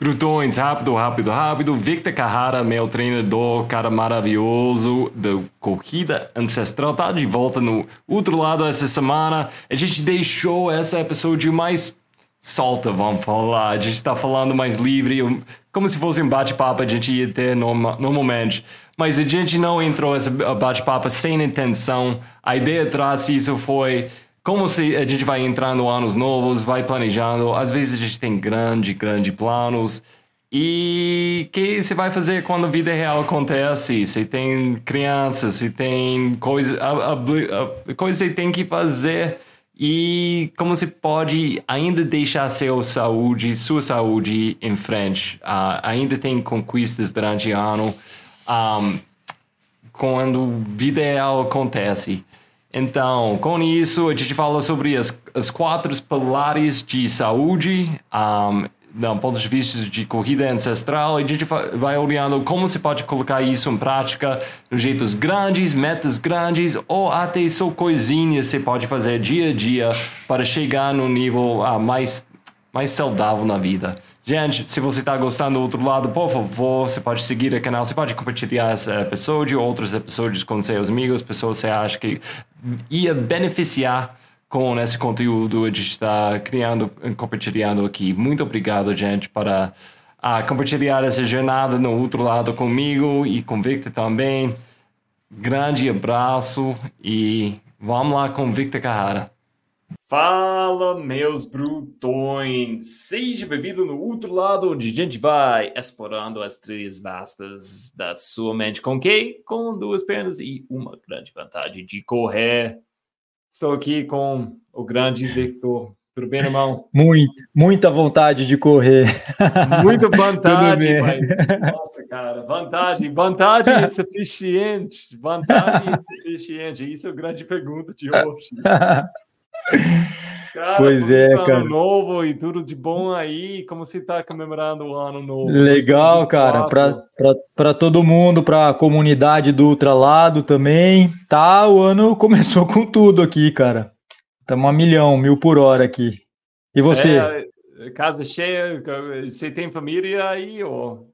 Brutões, rápido, rápido, rápido. Victor Carrara, meu treinador, cara maravilhoso da corrida ancestral, tá de volta no outro lado essa semana. A gente deixou essa episódio mais solta, vamos falar. A gente tá falando mais livre, como se fosse um bate-papo a gente ia ter normalmente. Mas a gente não entrou nesse bate-papo sem intenção. A ideia atrás disso foi como se a gente vai entrando anos novos, vai planejando. Às vezes a gente tem grande, grande planos. E o que você vai fazer quando a vida real acontece? Você tem crianças, você tem coisas coisa que você tem que fazer. E como você pode ainda deixar seu saúde, sua saúde em frente? Uh, ainda tem conquistas durante o ano. Um, quando vida real acontece. Então, com isso, a gente fala sobre as, as quatro pilares de saúde, um, do ponto de vista de corrida ancestral, e a gente vai olhando como se pode colocar isso em prática em jeitos grandes, metas grandes, ou até só coisinhas você pode fazer dia a dia para chegar no nível uh, mais, mais saudável na vida. Gente, se você está gostando do outro lado, por favor, você pode seguir o canal, você pode compartilhar esse episódio, outros episódios com seus amigos, pessoas que você acha que ia beneficiar com esse conteúdo a gente está criando compartilhando aqui. Muito obrigado, gente, para uh, compartilhar essa jornada no outro lado comigo e com Victor também. Grande abraço e vamos lá com Victor Carrara. Fala, meus brutões! Seja bem-vindo no outro lado, onde a gente vai explorando as trilhas vastas da sua mente. Com quem? Com duas pernas e uma grande vontade de correr. Estou aqui com o grande Victor. Tudo bem, irmão? Muito, muita vontade de correr. Muita vontade, mas, nossa, cara, vantagem, vantagem é suficiente, vantagem é suficiente. Isso é a grande pergunta de hoje. Cara, pois é, cara. Ano novo e tudo de bom aí. Como você está comemorando o ano novo? Legal, cara. Para todo mundo, para a comunidade do Ultralado também. Tá, o ano começou com tudo aqui, cara. Estamos a milhão, mil por hora aqui. E você? É, casa cheia, você tem família aí? Ou...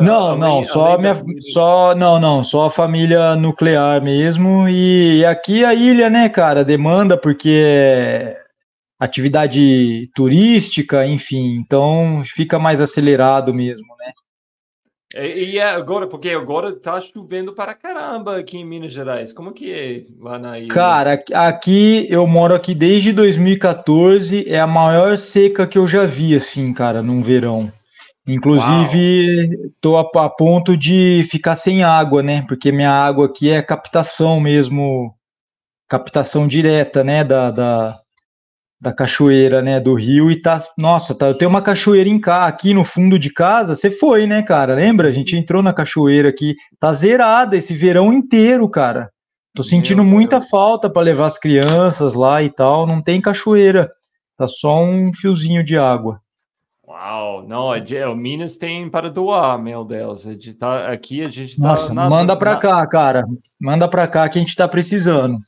Não, não, só minha, só não, não, só a família nuclear mesmo e aqui a ilha, né, cara, demanda porque é atividade turística, enfim, então fica mais acelerado mesmo, né? E, e agora, porque agora tá chovendo para caramba aqui em Minas Gerais, como que é lá na ilha? Cara, aqui eu moro aqui desde 2014, é a maior seca que eu já vi, assim, cara, num verão. Inclusive, estou a, a, ponto de ficar sem água, né? Porque minha água aqui é captação mesmo, captação direta, né? Da, da, da cachoeira, né? Do rio e tá, nossa, tá, eu tenho uma cachoeira em cá, aqui no fundo de casa. Você foi, né, cara? Lembra? A gente entrou na cachoeira aqui, tá zerada esse verão inteiro, cara. Tô sentindo Meu muita Deus. falta para levar as crianças lá e tal. Não tem cachoeira, tá só um fiozinho de água. Uau, não, o Minas tem para doar, meu Deus. Tá, aqui a gente tá. Nossa, na, manda para na... cá, cara. Manda para cá que a gente tá precisando.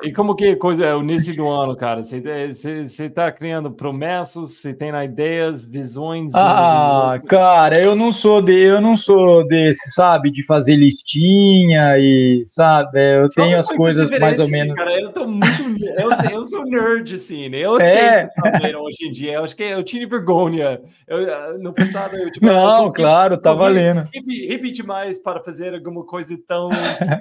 E como que coisa é o início do ano, cara? Você está criando promessas, você tem ideias, visões? Ah, cara, eu não sou de, eu não sou desse, sabe, de fazer listinha e sabe, eu Só tenho as coisas mais ou assim, menos. Cara, eu tô muito, eu, eu sou nerd assim, né? Eu é. sei hoje em dia. Eu acho que eu tinha vergonha. Eu, no passado eu tipo, não, eu claro, tá valendo. Repetir mais para fazer alguma coisa tão,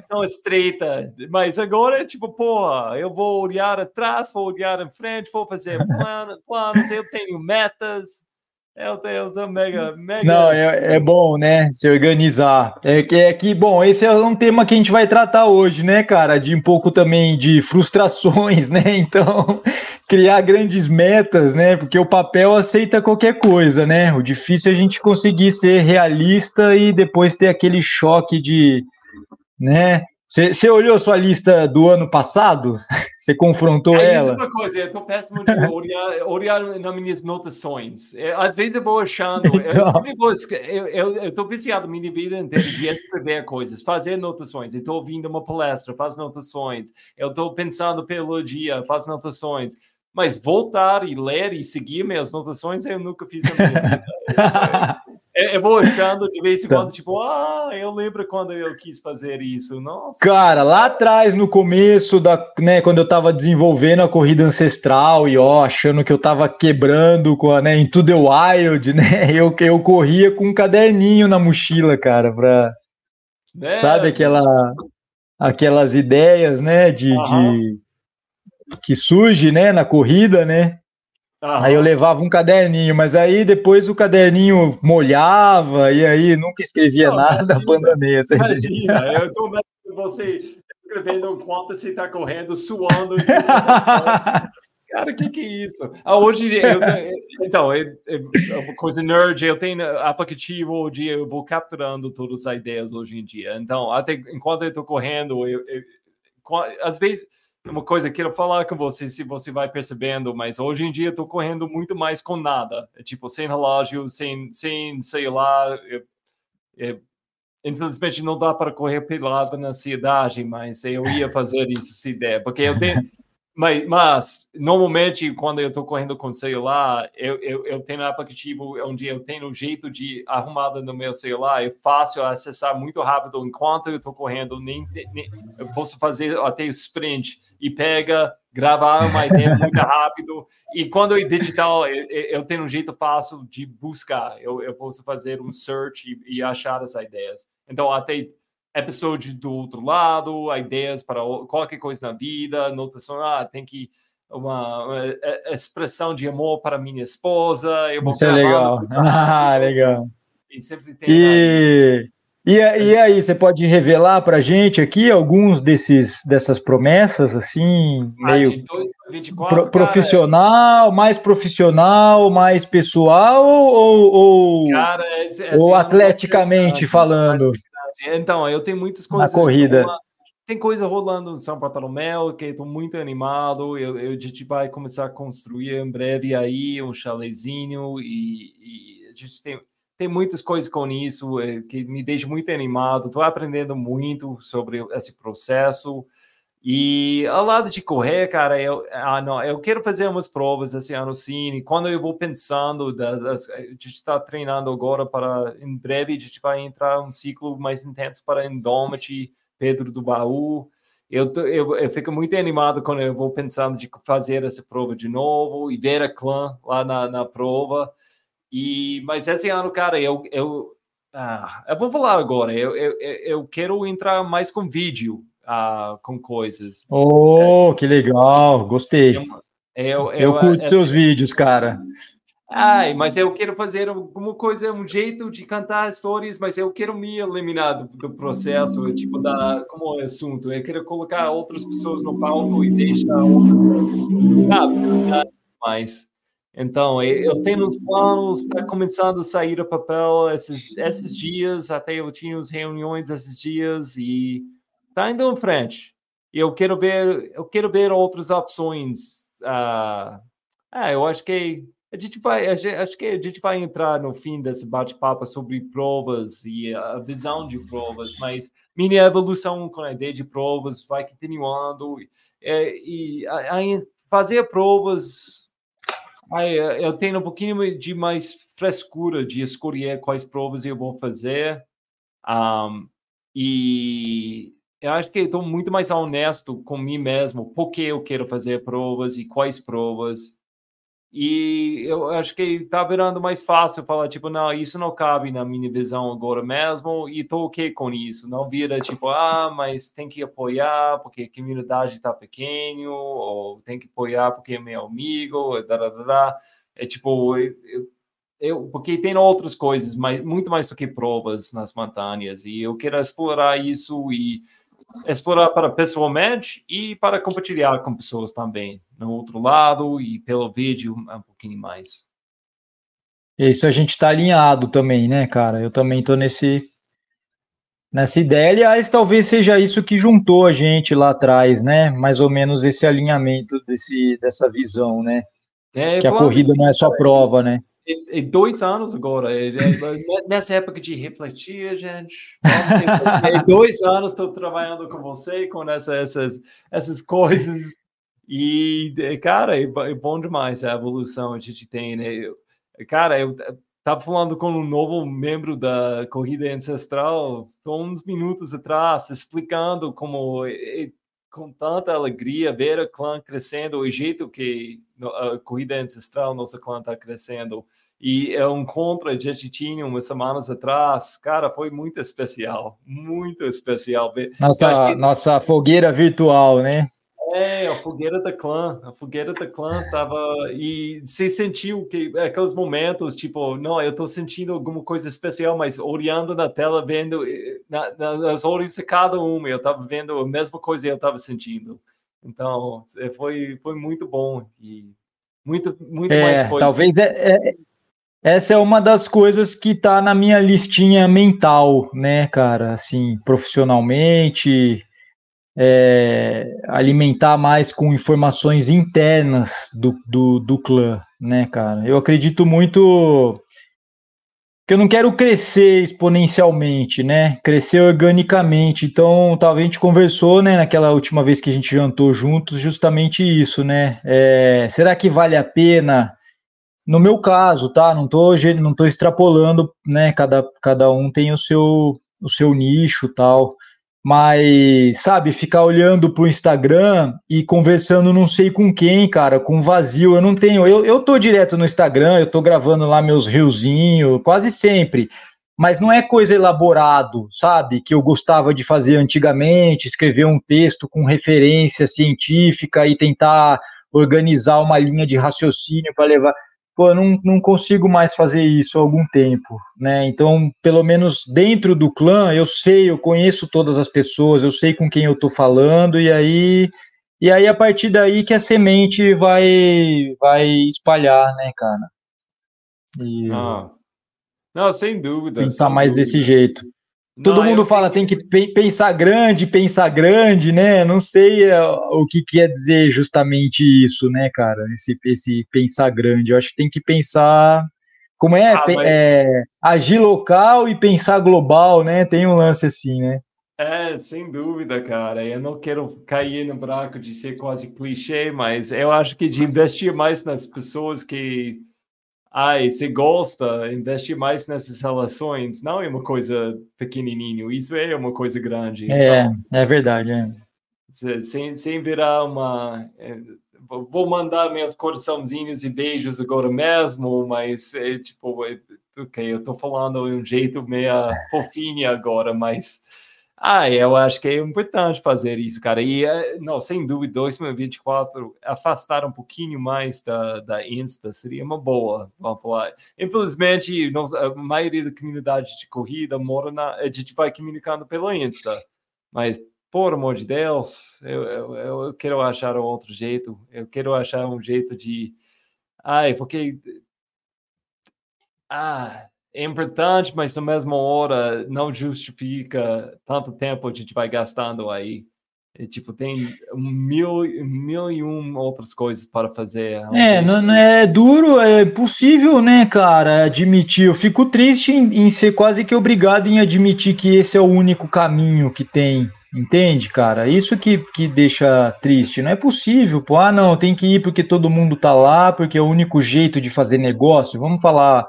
tão estreita, mas agora tipo, pô eu vou olhar atrás, vou olhar em frente, vou fazer planos, planos eu tenho metas. Eu tenho, eu mega, mega. Não, é, é bom, né? Se organizar. É que, é que, bom, esse é um tema que a gente vai tratar hoje, né, cara? De um pouco também de frustrações, né? Então, criar grandes metas, né? Porque o papel aceita qualquer coisa, né? O difícil é a gente conseguir ser realista e depois ter aquele choque de, né? Você olhou sua lista do ano passado? Você confrontou é, ela? É uma coisa, eu estou péssimo de olhar, olhar nas minhas notações. É, às vezes eu vou achando, então... eu estou viciado minha vida inteira de escrever coisas, fazer anotações. Eu estou ouvindo uma palestra, faço anotações. Eu estou pensando pelo dia, faço anotações. Mas voltar e ler e seguir minhas anotações eu nunca fiz na minha vida. É, eu vou olhando de vez em quando, tipo, ah, eu lembro quando eu quis fazer isso. Nossa. Cara, lá atrás, no começo da, né, quando eu tava desenvolvendo a corrida ancestral e ó, achando que eu tava quebrando com a, né, Into the Wild, né? Eu, eu corria com um caderninho na mochila, cara, pra. É. Sabe aquela, aquelas ideias, né, de, de que surge, né, na corrida, né? Aham. Aí eu levava um caderninho, mas aí depois o caderninho molhava e aí nunca escrevia não, nada, imagina, abandonei essa Imagina, eu tô vendo você escrevendo enquanto você está correndo, suando. Cara, o que, que é isso? Ah, hoje, eu, então, é, é, coisa nerd, eu tenho aplicativo onde eu vou capturando todas as ideias hoje em dia. Então, até enquanto eu estou correndo, eu, eu, às vezes uma coisa que eu quero falar com você, se você vai percebendo, mas hoje em dia tô correndo muito mais com nada. É tipo, sem relógio, sem, sem sei lá. infelizmente não dá para correr pelado na cidade, mas eu ia fazer isso se der, porque eu tenho. Mas, mas, normalmente, quando eu estou correndo com o celular, eu, eu, eu tenho um aplicativo onde eu tenho um jeito de arrumada no meu celular, é fácil acessar muito rápido enquanto eu estou correndo, nem, nem, eu posso fazer até o sprint e pega, gravar uma ideia muito rápido. E quando eu digital, eu, eu, tenho um jeito fácil de buscar, eu, eu posso fazer um search e, e achar as ideias. Então, até episódio do outro lado, ideias para qualquer coisa na vida, notação, ah, tem que uma, uma expressão de amor para minha esposa. Eu vou Isso é legal. Ah, legal. E sempre tem. E... E, e aí, você pode revelar para a gente aqui alguns desses dessas promessas, assim, ah, meio 2024, pro, profissional, cara, mais profissional, mais pessoal ou, ou, cara, é, é, ou assim, atleticamente falando? Então, eu tenho muitas coisas. Na corrida. Tem coisa rolando em São Bartolomeu que estou muito animado. Eu, eu, a gente vai começar a construir em breve aí um chalezinho e, e a gente tem, tem muitas coisas com isso é, que me deixa muito animado. Estou aprendendo muito sobre esse processo. E ao lado de correr, cara, eu, ah, não, eu quero fazer umas provas esse ano sim. Quando eu vou pensando, da, da, a gente está treinando agora para, em breve, a gente vai entrar um ciclo mais intenso para Indomit, Pedro do Baú. Eu, eu, eu fico muito animado quando eu vou pensando de fazer essa prova de novo e ver a clã lá na, na prova. E, mas esse ano, cara, eu, eu, ah, eu vou falar agora, eu, eu, eu quero entrar mais com vídeo uh, com coisas. Oh, é, que legal, gostei. Eu, eu, eu curto é, seus vídeos, cara. Ai, mas eu quero fazer alguma coisa, um jeito de cantar histórias, mas eu quero me eliminar do, do processo, tipo, da, como assunto. Eu quero colocar outras pessoas no palco e deixar outras. Ah, mais. Então, eu tenho uns planos, está começando a sair a papel esses, esses dias, até eu tinha as reuniões esses dias e Está indo em frente. Eu quero ver, eu quero ver outras opções. Uh, é, eu acho que a gente vai, a gente, acho que a gente vai entrar no fim desse bate-papo sobre provas e a visão de provas, mas minha evolução com a ideia de provas vai continuando é, e a, a fazer provas. Aí, eu tenho um pouquinho de mais frescura de escolher quais provas eu vou fazer. Um, e eu acho que estou muito mais honesto com mim mesmo, por que eu quero fazer provas e quais provas. E eu acho que está virando mais fácil falar, tipo, não, isso não cabe na minha visão agora mesmo, e estou ok com isso. Não vira, tipo, ah, mas tem que apoiar porque a comunidade está pequeno, ou tem que apoiar porque é meu amigo, da. É tipo, eu, eu, porque tem outras coisas, mas muito mais do que provas nas montanhas, e eu quero explorar isso e explorar para pessoalmente e para compartilhar com pessoas também no outro lado e pelo vídeo um pouquinho mais. Isso a gente está alinhado também, né, cara? Eu também estou nesse nessa ideia. Aliás, talvez seja isso que juntou a gente lá atrás, né? Mais ou menos esse alinhamento desse, dessa visão, né? É, que a corrida não é só prova, né? E, dois anos agora. Nessa época de refletir, gente. dois anos estou trabalhando com você, com essa, essas, essas coisas. E, cara, é, é bom demais a evolução a gente tem, né? Cara, eu estava falando com um novo membro da Corrida Ancestral uns minutos atrás, explicando como, com tanta alegria, ver a clã crescendo, o jeito que a Corrida Ancestral, nossa clã está crescendo. E é um encontro a gente tinha umas semanas atrás, cara, foi muito especial, muito especial. Nossa, que... nossa fogueira virtual, né? É, a fogueira da clã, a fogueira da clã tava e você sentiu que aqueles momentos tipo, não, eu tô sentindo alguma coisa especial, mas olhando na tela, vendo na, nas olhos de cada um, eu tava vendo a mesma coisa que eu tava sentindo. Então, é, foi foi muito bom e muito muito é, mais coisa. Talvez é, é, essa é uma das coisas que tá na minha listinha mental, né, cara? Assim, profissionalmente, é, alimentar mais com informações internas do, do, do clã, né, cara? Eu acredito muito que eu não quero crescer exponencialmente, né? Crescer organicamente. Então, talvez a gente conversou, né, naquela última vez que a gente jantou juntos, justamente isso, né? É, será que vale a pena? No meu caso, tá? Não tô, não tô extrapolando, né? Cada, cada um tem o seu, o seu nicho, tal mas, sabe, ficar olhando pro Instagram e conversando não sei com quem, cara, com vazio, eu não tenho, eu, eu tô direto no Instagram, eu tô gravando lá meus riozinhos, quase sempre, mas não é coisa elaborado, sabe, que eu gostava de fazer antigamente, escrever um texto com referência científica e tentar organizar uma linha de raciocínio para levar pô, eu não, não consigo mais fazer isso há algum tempo, né? Então, pelo menos dentro do clã, eu sei, eu conheço todas as pessoas, eu sei com quem eu tô falando, e aí, e aí a partir daí que a semente vai, vai espalhar, né, cara? E, ah. Não, sem dúvida. Pensar sem mais dúvida. desse jeito. Todo não, mundo fala tem que pensar grande, pensar grande, né? Não sei é, o que quer dizer justamente isso, né, cara? Esse, esse pensar grande. Eu acho que tem que pensar como é, ah, mas... é agir local e pensar global, né? Tem um lance assim, né? É, sem dúvida, cara. Eu não quero cair no buraco de ser quase clichê, mas eu acho que de investir mais nas pessoas que ai, você gosta, investe mais nessas relações, não é uma coisa pequenininho, isso é uma coisa grande. É, então, é verdade. É. Sem, sem virar uma. É, vou mandar meus coraçãozinhos e beijos agora mesmo, mas é tipo, é, ok, eu tô falando de um jeito meio fofinho agora, mas ah, eu acho que é importante fazer isso, cara. E, eh, não, sem dúvida, 2024, afastar um pouquinho mais da, da Insta seria uma boa, vamos falar. Infelizmente, a maioria da comunidade de corrida mora na. A gente vai comunicando pela Insta, mas, por amor de Deus, eu, eu, eu quero achar outro jeito. Eu quero achar um jeito de. Ai, porque. Ah, é importante, mas na mesma hora não justifica tanto tempo a gente vai gastando aí. E, tipo, tem mil, mil e um outras coisas para fazer. É, não, não, é duro, é possível, né, cara, admitir. Eu fico triste em, em, ser quase que obrigado em admitir que esse é o único caminho que tem. Entende, cara? Isso que, que deixa triste. Não é possível, pô. Ah, não, tem que ir porque todo mundo tá lá, porque é o único jeito de fazer negócio. Vamos falar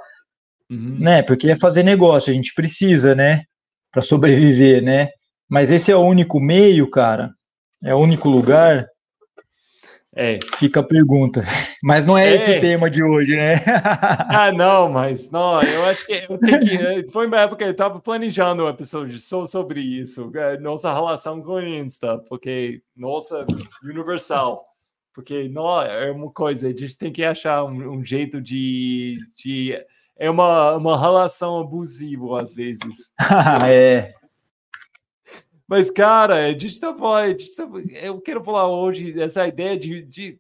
Uhum. Né? Porque é fazer negócio, a gente precisa, né? Para sobreviver, né? Mas esse é o único meio, cara. É o único lugar. É. Fica a pergunta. Mas não é, é. esse o tema de hoje, né? ah, não, mas não, eu acho que eu tenho que. Foi uma época que eu estava planejando um episódio só sobre isso, é, nossa relação com o Insta, porque nossa, universal. Porque não é uma coisa, a gente tem que achar um, um jeito de, de é uma, uma relação abusiva às vezes. é. Mas, cara, gente tá falando, eu quero falar hoje essa ideia de, de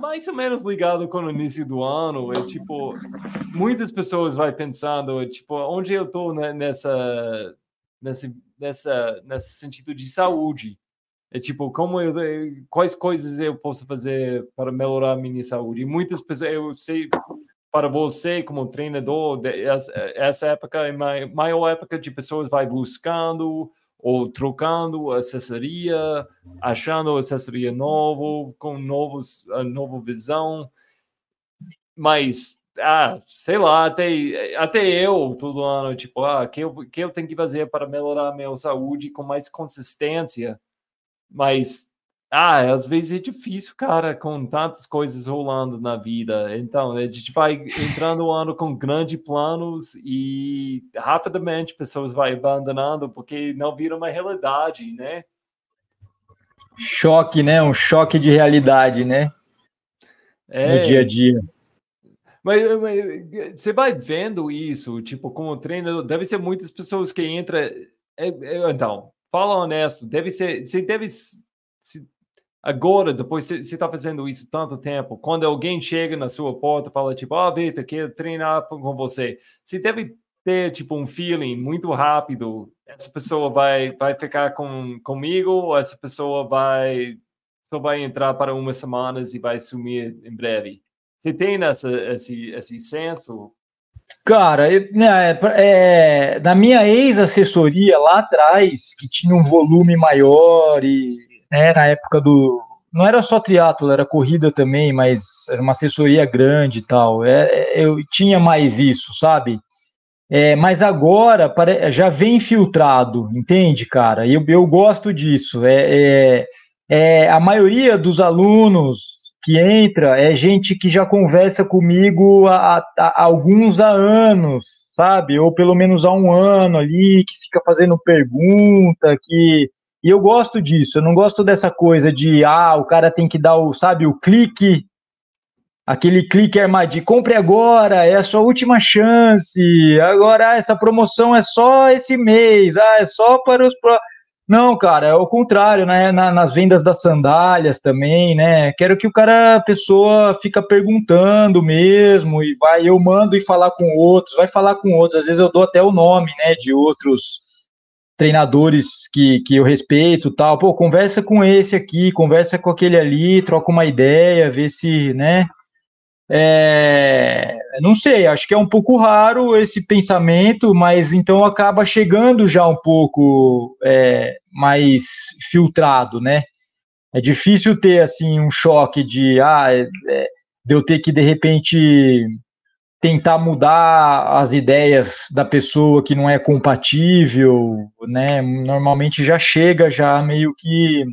mais ou menos ligado com o início do ano. É tipo, muitas pessoas vai pensando, tipo, onde eu tô nessa, nessa, nessa, nesse sentido de saúde. É tipo, como eu, quais coisas eu posso fazer para melhorar a minha saúde? E muitas pessoas, eu sei, para você como treinador, essa época é a maior época de pessoas vai buscando ou trocando assessoria, achando assessoria novo, com novos, nova visão. Mas, ah, sei lá, até, até eu, todo ano, tipo, ah, que eu, que eu tenho que fazer para melhorar a minha saúde com mais consistência? Mas ah, às vezes é difícil, cara, com tantas coisas rolando na vida. Então, a gente vai entrando o ano com grandes planos e rapidamente pessoas vão abandonando porque não viram uma realidade, né? Choque, né? Um choque de realidade, né? É, no dia a dia. Mas, mas, você vai vendo isso, tipo, como treinador, deve ser muitas pessoas que entram. É, é, então, fala honesto, deve ser. Você deve. Se, Agora, depois você está fazendo isso tanto tempo, quando alguém chega na sua porta e fala, tipo, ó, oh, Vitor, quero treinar com você, você deve ter, tipo, um feeling muito rápido, essa pessoa vai, vai ficar com, comigo ou essa pessoa vai só vai entrar para umas semanas e vai sumir em breve. Você tem essa, esse, esse senso? Cara, né, é, na minha ex-assessoria lá atrás, que tinha um volume maior e né, na época do. Não era só triatlo, era corrida também, mas era uma assessoria grande e tal. É, é eu tinha mais isso, sabe? É, mas agora já vem filtrado, entende, cara? Eu, eu gosto disso. É, é, é, a maioria dos alunos que entra é gente que já conversa comigo há, há, há, alguns anos, sabe? Ou pelo menos há um ano ali, que fica fazendo pergunta, que e eu gosto disso, eu não gosto dessa coisa de, ah, o cara tem que dar o, sabe, o clique, aquele clique armadilha, compre agora, é a sua última chance, agora ah, essa promoção é só esse mês, ah, é só para os... Não, cara, é o contrário, né, Na, nas vendas das sandálias também, né, quero que o cara, a pessoa fica perguntando mesmo, e vai, eu mando e falar com outros, vai falar com outros, às vezes eu dou até o nome, né, de outros treinadores que, que eu respeito tal, pô, conversa com esse aqui, conversa com aquele ali, troca uma ideia, vê se, né, é, não sei, acho que é um pouco raro esse pensamento, mas então acaba chegando já um pouco é, mais filtrado, né, é difícil ter, assim, um choque de, ah, é, é de eu ter que, de repente, tentar mudar as ideias da pessoa que não é compatível, né? Normalmente já chega já meio que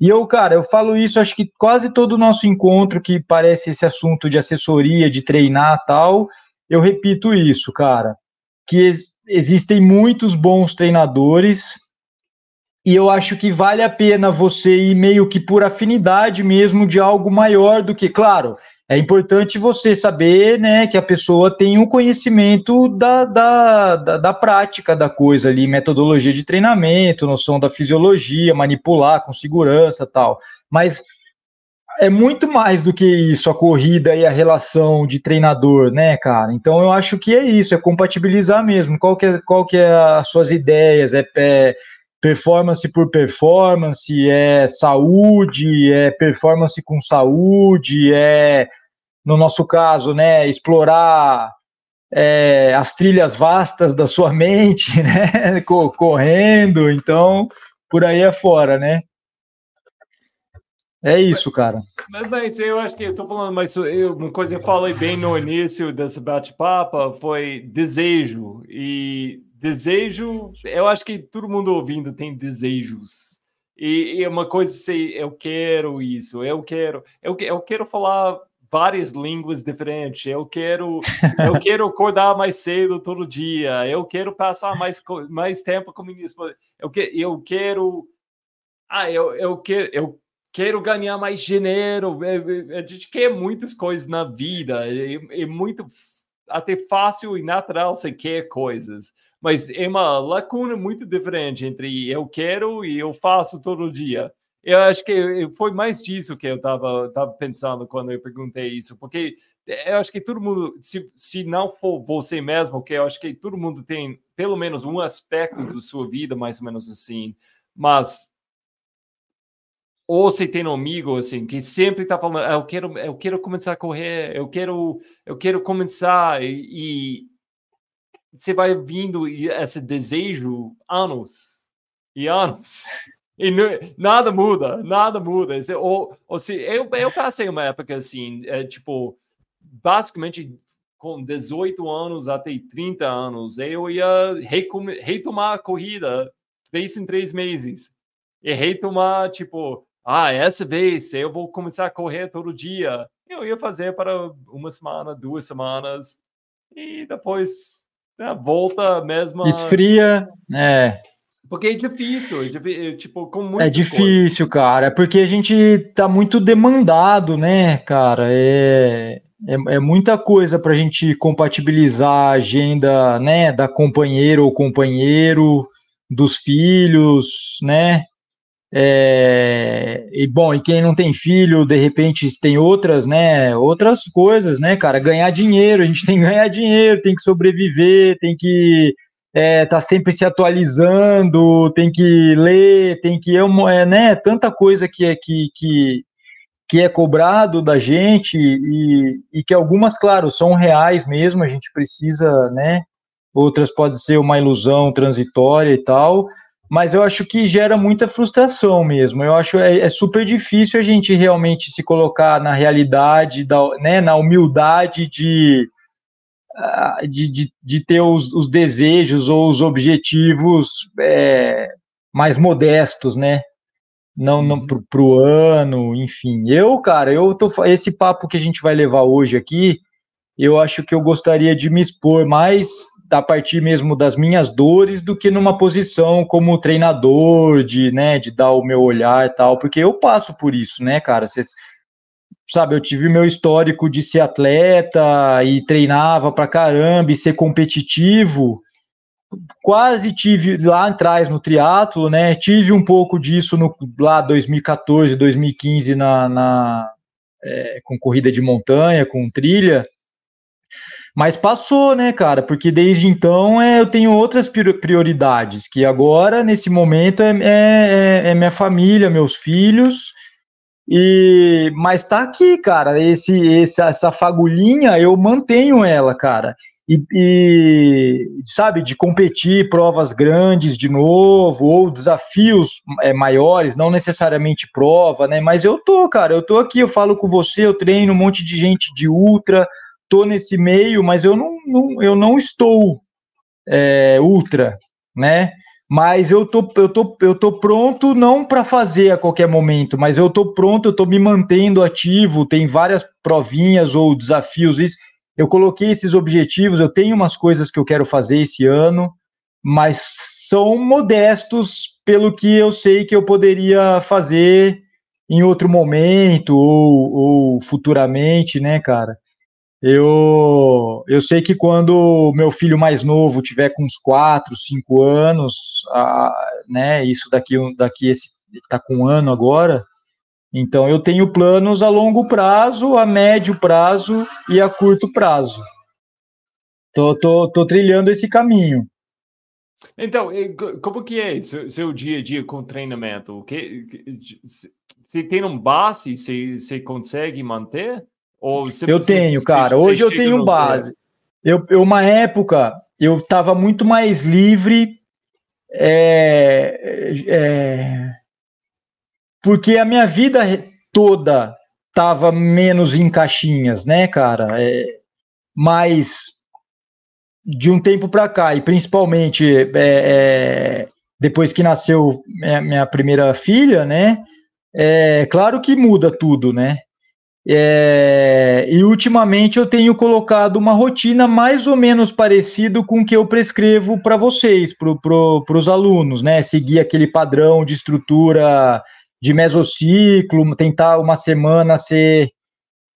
e eu, cara, eu falo isso, acho que quase todo o nosso encontro que parece esse assunto de assessoria, de treinar tal, eu repito isso, cara, que ex existem muitos bons treinadores e eu acho que vale a pena você ir meio que por afinidade mesmo de algo maior do que, claro, é importante você saber né, que a pessoa tem um conhecimento da, da, da, da, prática da coisa ali, metodologia de treinamento, noção da fisiologia, manipular com segurança tal. Mas é muito mais do que isso, a corrida e a relação de treinador, né, cara? Então eu acho que é isso, é compatibilizar mesmo. Qual que é, qual que é as suas ideias? É, é performance por performance, é saúde, é performance com saúde, é no nosso caso, né, explorar é, as trilhas vastas da sua mente, né, correndo, então, por aí é fora, né. É isso, cara. Mas, mas eu acho que eu tô falando, mas eu, uma coisa que eu falei bem no início desse bate-papo foi desejo. E desejo, eu acho que todo mundo ouvindo tem desejos. E, e uma coisa assim, eu quero isso, eu quero, eu, eu quero falar várias línguas diferentes. Eu quero, eu quero acordar mais cedo todo dia. Eu quero passar mais, mais tempo com minha esposa. Eu, que, eu quero, ah, eu, eu quero, eu quero ganhar mais dinheiro. É, é, a gente quer muitas coisas na vida. É, é muito até fácil e natural você quer coisas, mas é uma lacuna muito diferente entre eu quero e eu faço todo dia. Eu acho que foi mais disso que eu estava tava pensando quando eu perguntei isso, porque eu acho que todo mundo, se, se não for você mesmo, que eu acho que todo mundo tem pelo menos um aspecto da sua vida mais ou menos assim, mas ou você tem um amigo assim que sempre está falando, ah, eu quero, eu quero começar a correr, eu quero, eu quero começar e, e você vai vindo esse desejo anos e anos. E nada muda, nada muda. Ou, ou se, eu, eu passei uma época assim, é, tipo, basicamente com 18 anos até 30 anos, eu ia retomar a corrida três em três meses. E retomar, tipo, ah, essa vez eu vou começar a correr todo dia. Eu ia fazer para uma semana, duas semanas, e depois volta mesmo. Esfria, é. Porque é difícil, é, tipo, com É difícil, coisas. cara, porque a gente tá muito demandado, né, cara? É, é, é muita coisa para a gente compatibilizar a agenda, né, da companheira ou companheiro, dos filhos, né? É, e bom, e quem não tem filho, de repente tem outras, né? Outras coisas, né, cara? Ganhar dinheiro, a gente tem que ganhar dinheiro, tem que sobreviver, tem que é, tá sempre se atualizando, tem que ler, tem que é, né? Tanta coisa que é que, que, que é cobrado da gente e, e que algumas, claro, são reais mesmo. A gente precisa, né? Outras pode ser uma ilusão transitória e tal mas eu acho que gera muita frustração mesmo. Eu acho é, é super difícil a gente realmente se colocar na realidade, da, né, na humildade de, de, de, de ter os, os, desejos ou os objetivos é, mais modestos, né? Não, não uhum. pro, pro ano, enfim. Eu, cara, eu tô esse papo que a gente vai levar hoje aqui, eu acho que eu gostaria de me expor mais a partir mesmo das minhas dores do que numa posição como treinador, de, né, de dar o meu olhar e tal, porque eu passo por isso, né, cara? Você sabe, eu tive meu histórico de ser atleta e treinava pra caramba e ser competitivo. Quase tive lá atrás no triatlo, né? Tive um pouco disso no lá 2014, 2015 na, na é, com corrida de montanha, com trilha mas passou, né, cara? Porque desde então é, eu tenho outras prioridades, que agora, nesse momento, é, é, é, é minha família, meus filhos. E, mas tá aqui, cara. Esse, esse, essa fagulhinha eu mantenho ela, cara. E, e, sabe, de competir provas grandes de novo, ou desafios é, maiores, não necessariamente prova, né? Mas eu tô, cara, eu tô aqui, eu falo com você, eu treino um monte de gente de ultra, estou nesse meio, mas eu não, não eu não estou é, ultra, né? Mas eu tô, eu tô, eu tô pronto não para fazer a qualquer momento, mas eu tô pronto, eu tô me mantendo ativo, tem várias provinhas ou desafios, isso. Eu coloquei esses objetivos, eu tenho umas coisas que eu quero fazer esse ano, mas são modestos pelo que eu sei que eu poderia fazer em outro momento ou, ou futuramente, né, cara? Eu, eu sei que quando meu filho mais novo tiver com uns 4, 5 anos, a, né, isso daqui, daqui esse está com um ano agora, então eu tenho planos a longo prazo, a médio prazo e a curto prazo. Tô, tô, tô trilhando esse caminho. Então, como que é seu, seu dia a dia com treinamento? O que, se tem um base, você, consegue manter? Eu tenho, cara. Hoje eu tenho base. Eu, eu, uma época, eu estava muito mais livre, é, é, porque a minha vida toda estava menos em caixinhas, né, cara? É, mas de um tempo para cá, e principalmente é, é, depois que nasceu minha, minha primeira filha, né? É claro que muda tudo, né? É, e ultimamente eu tenho colocado uma rotina mais ou menos parecido com o que eu prescrevo para vocês, para os alunos, né? Seguir aquele padrão de estrutura de mesociclo, tentar uma semana ser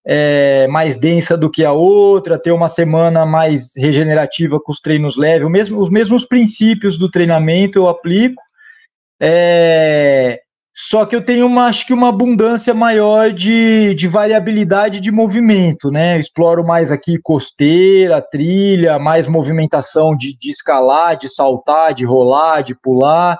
é, mais densa do que a outra, ter uma semana mais regenerativa com os treinos leves, mesmo, os mesmos princípios do treinamento eu aplico. É, só que eu tenho uma, acho que uma abundância maior de, de variabilidade de movimento, né? Eu exploro mais aqui costeira, trilha, mais movimentação de, de escalar, de saltar, de rolar, de pular.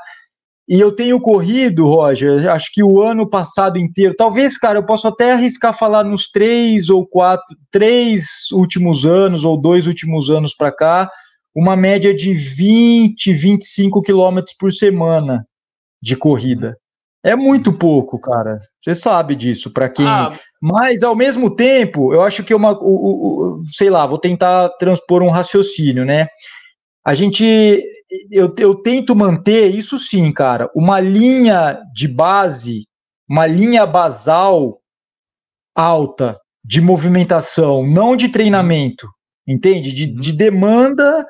E eu tenho corrido, Roger, acho que o ano passado inteiro, talvez, cara, eu posso até arriscar falar nos três ou quatro, três últimos anos ou dois últimos anos para cá, uma média de 20, 25 quilômetros por semana de corrida. É muito pouco, cara. Você sabe disso, para quem. Ah. Mas, ao mesmo tempo, eu acho que uma. O, o, sei lá, vou tentar transpor um raciocínio, né? A gente. Eu, eu tento manter, isso sim, cara, uma linha de base, uma linha basal alta de movimentação, não de treinamento, entende? De, de uhum. demanda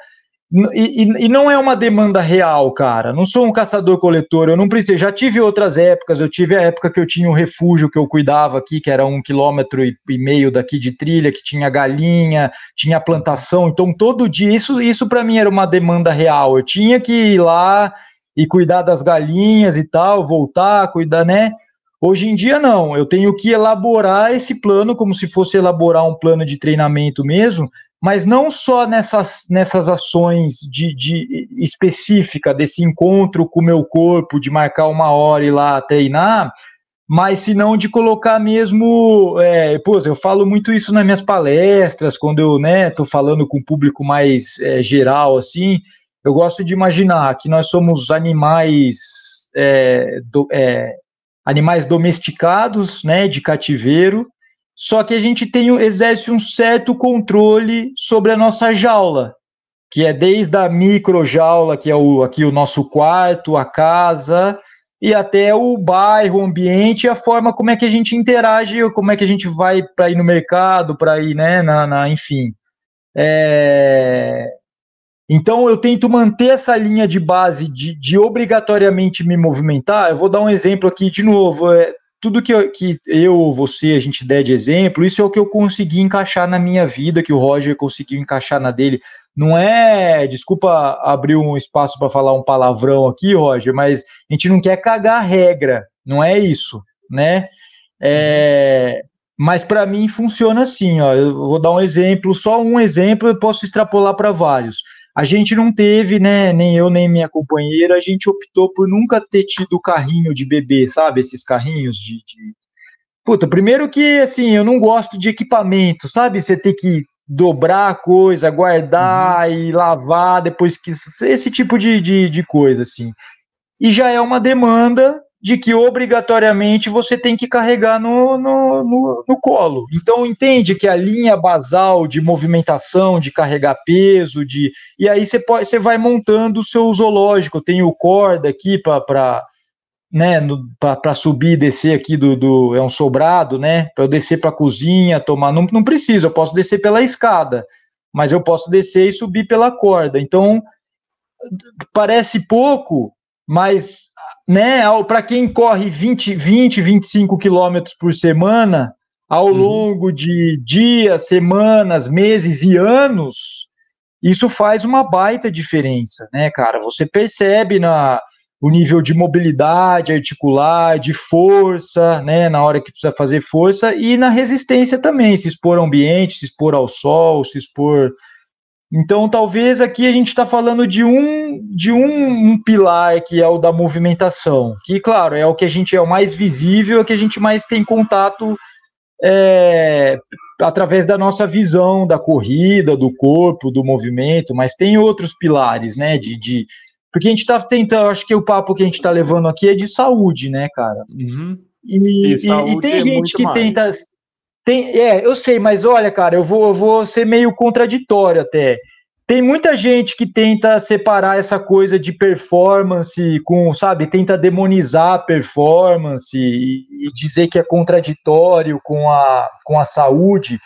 e, e, e, não é uma demanda real, cara. Não sou um caçador-coletor, eu não preciso. Já tive outras épocas, eu tive a época que eu tinha um refúgio que eu cuidava aqui, que era um quilômetro e, e meio daqui de trilha, que tinha galinha, tinha plantação. Então, todo dia, isso, isso para mim era uma demanda real. Eu tinha que ir lá e cuidar das galinhas e tal, voltar, cuidar, né? Hoje em dia, não. Eu tenho que elaborar esse plano como se fosse elaborar um plano de treinamento mesmo, mas não só nessas, nessas ações de, de específica desse encontro com o meu corpo, de marcar uma hora e lá treinar, mas se não de colocar mesmo, é, pô, eu falo muito isso nas minhas palestras, quando eu, né, falando com o público mais é, geral, assim, eu gosto de imaginar que nós somos animais, é, do, é, animais domesticados, né, de cativeiro, só que a gente tem, exerce um certo controle sobre a nossa jaula, que é desde a microjaula, que é o, aqui o nosso quarto, a casa, e até o bairro, o ambiente, a forma como é que a gente interage, como é que a gente vai para ir no mercado, para ir, né, na, na enfim. É... Então eu tento manter essa linha de base de, de, obrigatoriamente me movimentar. Eu vou dar um exemplo aqui de novo. É, tudo que eu, que eu ou você a gente der de exemplo, isso é o que eu consegui encaixar na minha vida, que o Roger conseguiu encaixar na dele. Não é, desculpa abrir um espaço para falar um palavrão aqui, Roger, mas a gente não quer cagar a regra, não é isso, né? É, mas para mim funciona assim, ó. Eu vou dar um exemplo, só um exemplo, eu posso extrapolar para vários. A gente não teve, né, nem eu nem minha companheira, a gente optou por nunca ter tido carrinho de bebê, sabe? Esses carrinhos de, de... Puta, primeiro que, assim, eu não gosto de equipamento, sabe? Você ter que dobrar a coisa, guardar uhum. e lavar depois que. Esse tipo de, de, de coisa, assim. E já é uma demanda de que obrigatoriamente você tem que carregar no, no, no, no, colo. Então entende que a linha basal de movimentação, de carregar peso, de e aí você pode, você vai montando o seu zoológico. Eu tenho corda aqui para né, para subir e descer aqui do, do é um sobrado, né, para eu descer para a cozinha, tomar, não, não precisa, eu posso descer pela escada, mas eu posso descer e subir pela corda. Então parece pouco, mas né, para quem corre 20, 20 25 quilômetros por semana, ao uhum. longo de dias, semanas, meses e anos, isso faz uma baita diferença, né, cara? Você percebe na o nível de mobilidade articular, de força, né, na hora que precisa fazer força e na resistência também, se expor ao ambiente, se expor ao sol, se expor então, talvez aqui a gente está falando de um de um, um, pilar que é o da movimentação, que, claro, é o que a gente é o mais visível, é o que a gente mais tem contato é, através da nossa visão da corrida, do corpo, do movimento, mas tem outros pilares, né? De, de porque a gente está tentando, acho que o papo que a gente está levando aqui é de saúde, né, cara? Uhum. E, e, e, tem é gente que mais. tenta tem, é, eu sei, mas olha, cara, eu vou, eu vou ser meio contraditório até. Tem muita gente que tenta separar essa coisa de performance com, sabe, tenta demonizar a performance e, e dizer que é contraditório com a, com a saúde.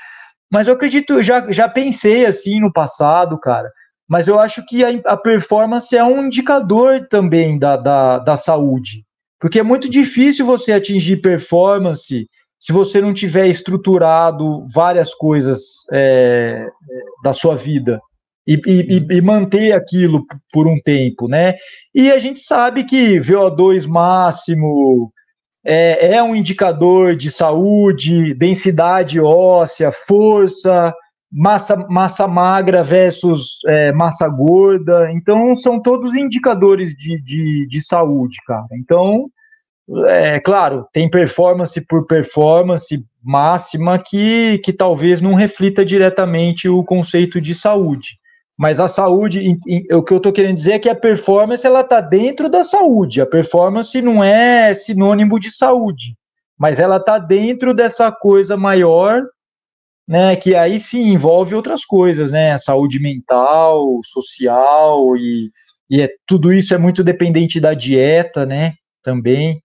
Mas eu acredito, já, já pensei assim no passado, cara. Mas eu acho que a, a performance é um indicador também da, da, da saúde. Porque é muito difícil você atingir performance se você não tiver estruturado várias coisas é, da sua vida e, e, e, manter aquilo por um tempo, né? E a gente sabe que VO2 máximo é, é um indicador de saúde, densidade óssea, força, massa, massa magra versus é, massa gorda. Então, são todos indicadores de, de, de saúde, cara. Então, é claro, tem performance por performance máxima que, que talvez não reflita diretamente o conceito de saúde. Mas a saúde, o que eu estou querendo dizer é que a performance ela está dentro da saúde. A performance não é sinônimo de saúde, mas ela está dentro dessa coisa maior, né? Que aí sim envolve outras coisas, né? Saúde mental, social e, e é, tudo isso é muito dependente da dieta, né? Também.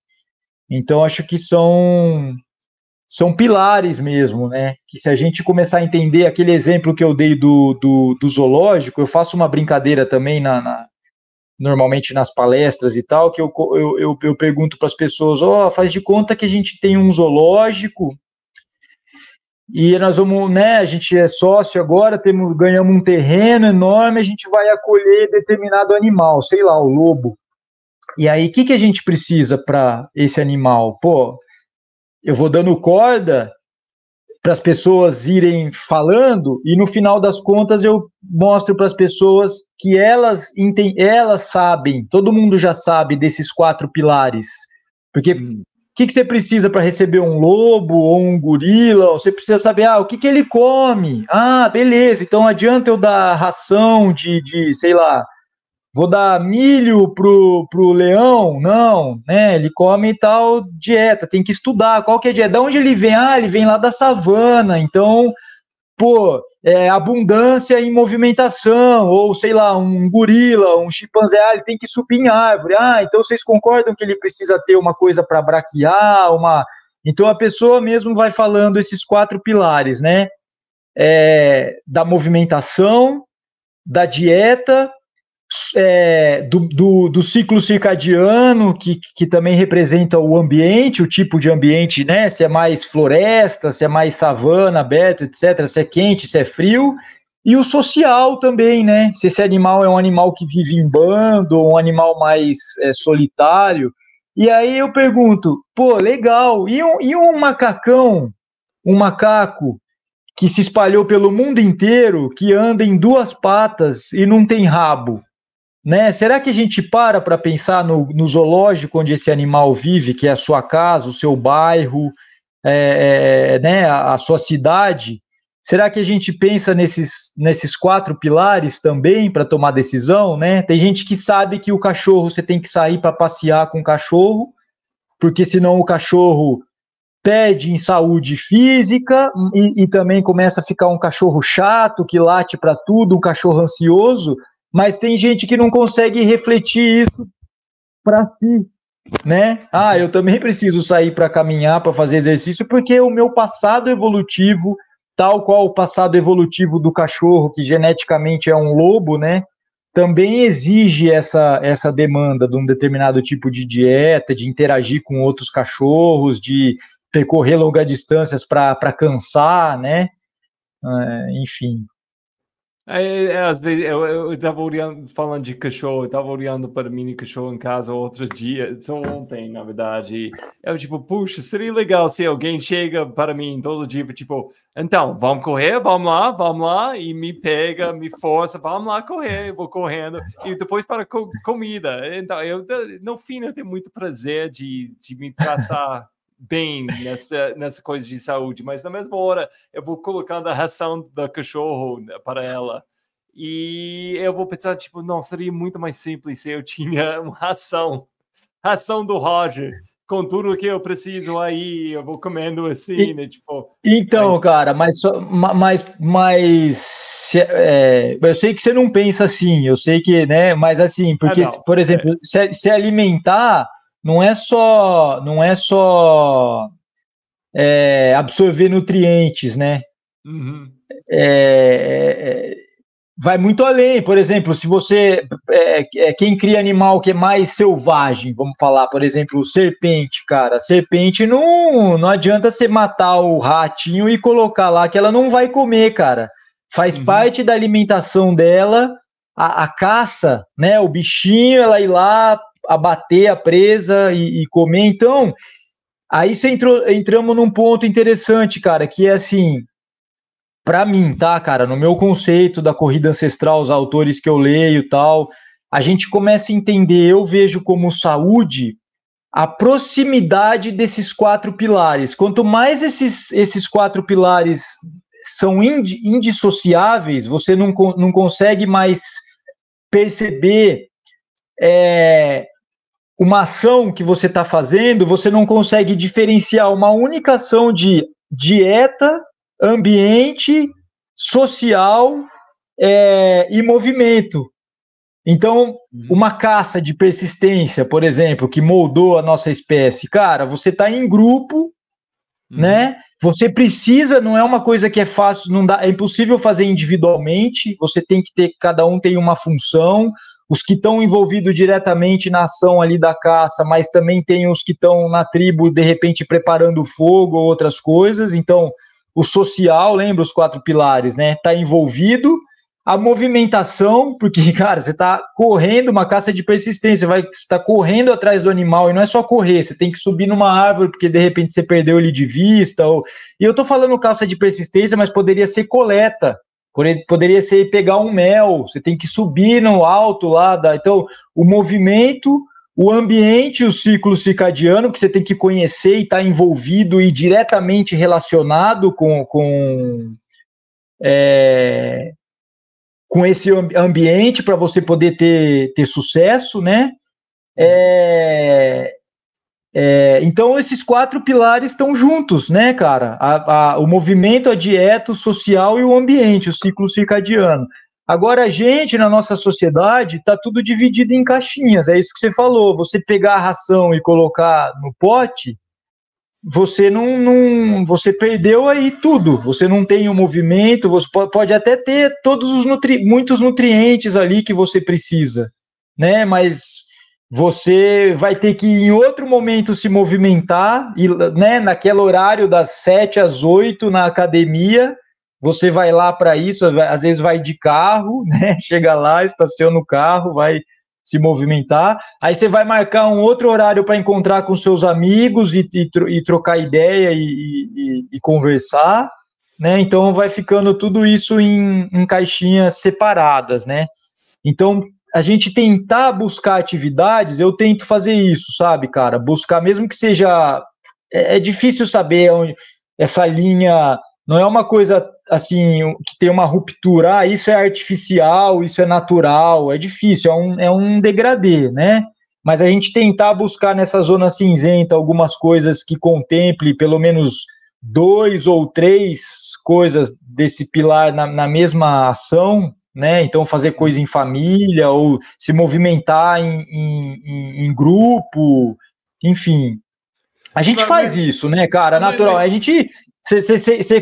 Então acho que são são pilares mesmo, né? Que se a gente começar a entender aquele exemplo que eu dei do, do, do zoológico, eu faço uma brincadeira também na, na normalmente nas palestras e tal, que eu, eu, eu, eu pergunto para as pessoas, ó, oh, faz de conta que a gente tem um zoológico e nós vamos, né, a gente é sócio agora, temos, ganhamos um terreno enorme, a gente vai acolher determinado animal, sei lá, o lobo. E aí, o que, que a gente precisa para esse animal? Pô, eu vou dando corda para as pessoas irem falando e no final das contas eu mostro para as pessoas que elas elas sabem, todo mundo já sabe desses quatro pilares. Porque hum. o que, que você precisa para receber um lobo ou um gorila? Você precisa saber ah, o que, que ele come. Ah, beleza, então adianta eu dar ração de, de sei lá, vou dar milho pro, pro leão? Não, né? Ele come tal dieta, tem que estudar. Qual que é a dieta? De onde ele vem? Ah, ele vem lá da savana, então, pô, é, abundância em movimentação, ou sei lá, um gorila, um chimpanzé, ah, ele tem que subir em árvore. Ah, então vocês concordam que ele precisa ter uma coisa para braquear, uma. Então a pessoa mesmo vai falando esses quatro pilares, né? É, da movimentação, da dieta, é, do, do, do, ciclo circadiano, que, que também representa o ambiente, o tipo de ambiente, né? Se é mais floresta, se é mais savana, aberto, etc., se é quente, se é frio, e o social também, né? Se esse animal é um animal que vive em bando, um animal mais é, solitário. E aí eu pergunto, pô, legal, e um, e um macacão, um macaco que se espalhou pelo mundo inteiro, que anda em duas patas e não tem rabo? Né? Será que a gente para para pensar no, no, zoológico onde esse animal vive, que é a sua casa, o seu bairro, é, é, né, a, a, sua cidade? Será que a gente pensa nesses, nesses quatro pilares também para tomar decisão? Né? Tem gente que sabe que o cachorro você tem que sair para passear com o cachorro, porque senão o cachorro pede em saúde física e, e também começa a ficar um cachorro chato que late para tudo, um cachorro ansioso mas tem gente que não consegue refletir isso para si, né? Ah, eu também preciso sair para caminhar, para fazer exercício, porque o meu passado evolutivo, tal qual o passado evolutivo do cachorro, que geneticamente é um lobo, né? Também exige essa, essa demanda de um determinado tipo de dieta, de interagir com outros cachorros, de percorrer longas distâncias para cansar, né? É, enfim. É, é, às vezes eu estava olhando, falando de cachorro, eu estava olhando para mini cachorro em casa outro dia, só ontem, na verdade. Eu, tipo, puxa, seria legal se alguém chega para mim todo dia, tipo, então, vamos correr, vamos lá, vamos lá, e me pega, me força, vamos lá correr, eu vou correndo, e depois para co comida. Então, eu, no fim, eu tenho muito prazer de, de me tratar bem nessa, nessa coisa de saúde, mas na mesma hora eu vou colocando a ração do cachorro para ela. E eu vou pensar, tipo, não, seria muito mais simples se eu tinha uma ração, ração do Roger, com tudo que eu preciso aí, eu vou comendo assim, e, né? Tipo. Então, mas... cara, mas, mas, mas é, eu sei que você não pensa assim, eu sei que, né? Mas assim, porque, ah, por exemplo, é. se, se alimentar não é só não é só é, absorver nutrientes, né? Uhum. É, é, vai muito além. Por exemplo, se você é, é, quem cria animal que é mais selvagem, vamos falar, por exemplo, serpente, cara. Serpente não não adianta você matar o ratinho e colocar lá que ela não vai comer, cara. Faz uhum. parte da alimentação dela. A, a caça, né? O bichinho, ela ir lá abater a presa e, e comer. Então, aí você entrou, entramos num ponto interessante, cara, que é assim, para mim, tá, cara, no meu conceito da corrida ancestral, os autores que eu leio tal, a gente começa a entender, eu vejo como saúde a proximidade desses quatro pilares. Quanto mais esses, esses quatro pilares são indissociáveis, você não, não consegue mais perceber é, uma ação que você está fazendo, você não consegue diferenciar uma única ação de dieta, ambiente, social é, e movimento. Então, uhum. uma caça de persistência, por exemplo, que moldou a nossa espécie, cara, você está em grupo, uhum. né? Você precisa, não é uma coisa que é fácil, não dá, é impossível fazer individualmente. Você tem que ter, cada um tem uma função. Os que estão envolvidos diretamente na ação ali da caça, mas também tem os que estão na tribo, de repente preparando fogo ou outras coisas. Então, o social, lembra os quatro pilares, né? Está envolvido a movimentação, porque, cara, você está correndo uma caça de persistência, vai está correndo atrás do animal, e não é só correr, você tem que subir numa árvore, porque de repente você perdeu ele de vista. Ou... E eu estou falando caça de persistência, mas poderia ser coleta, poderia ser pegar um mel, você tem que subir no alto lá. Da... Então, o movimento, o ambiente, o ciclo circadiano, que você tem que conhecer e estar tá envolvido e diretamente relacionado com. com é com esse ambiente para você poder ter, ter sucesso, né? É, é, então esses quatro pilares estão juntos, né, cara? A, a, o movimento, a dieta, o social e o ambiente, o ciclo circadiano. Agora a gente na nossa sociedade está tudo dividido em caixinhas. É isso que você falou. Você pegar a ração e colocar no pote, você não, não, você perdeu aí tudo. Você não tem o movimento, você pode até ter todos os nutri, muitos nutrientes ali que você precisa, né? Mas você vai ter que em outro momento se movimentar e, né, naquele horário das 7 às 8 na academia, você vai lá para isso, às vezes vai de carro, né? Chega lá, estaciona o carro, vai se movimentar. Aí você vai marcar um outro horário para encontrar com seus amigos e, e, e trocar ideia e, e, conversar, né? Então vai ficando tudo isso em, em caixinhas separadas, né? Então a gente tentar buscar atividades, eu tento fazer isso, sabe, cara? Buscar, mesmo que seja. É, é difícil saber onde, essa linha não é uma coisa assim que tem uma ruptura, ah, isso é artificial, isso é natural, é difícil, é um, é um degradê, né? Mas a gente tentar buscar nessa zona cinzenta algumas coisas que contemple pelo menos dois ou três coisas desse pilar na, na mesma ação, né? Então fazer coisa em família ou se movimentar em, em, em grupo, enfim. A gente faz isso, né, cara? Natural. A gente você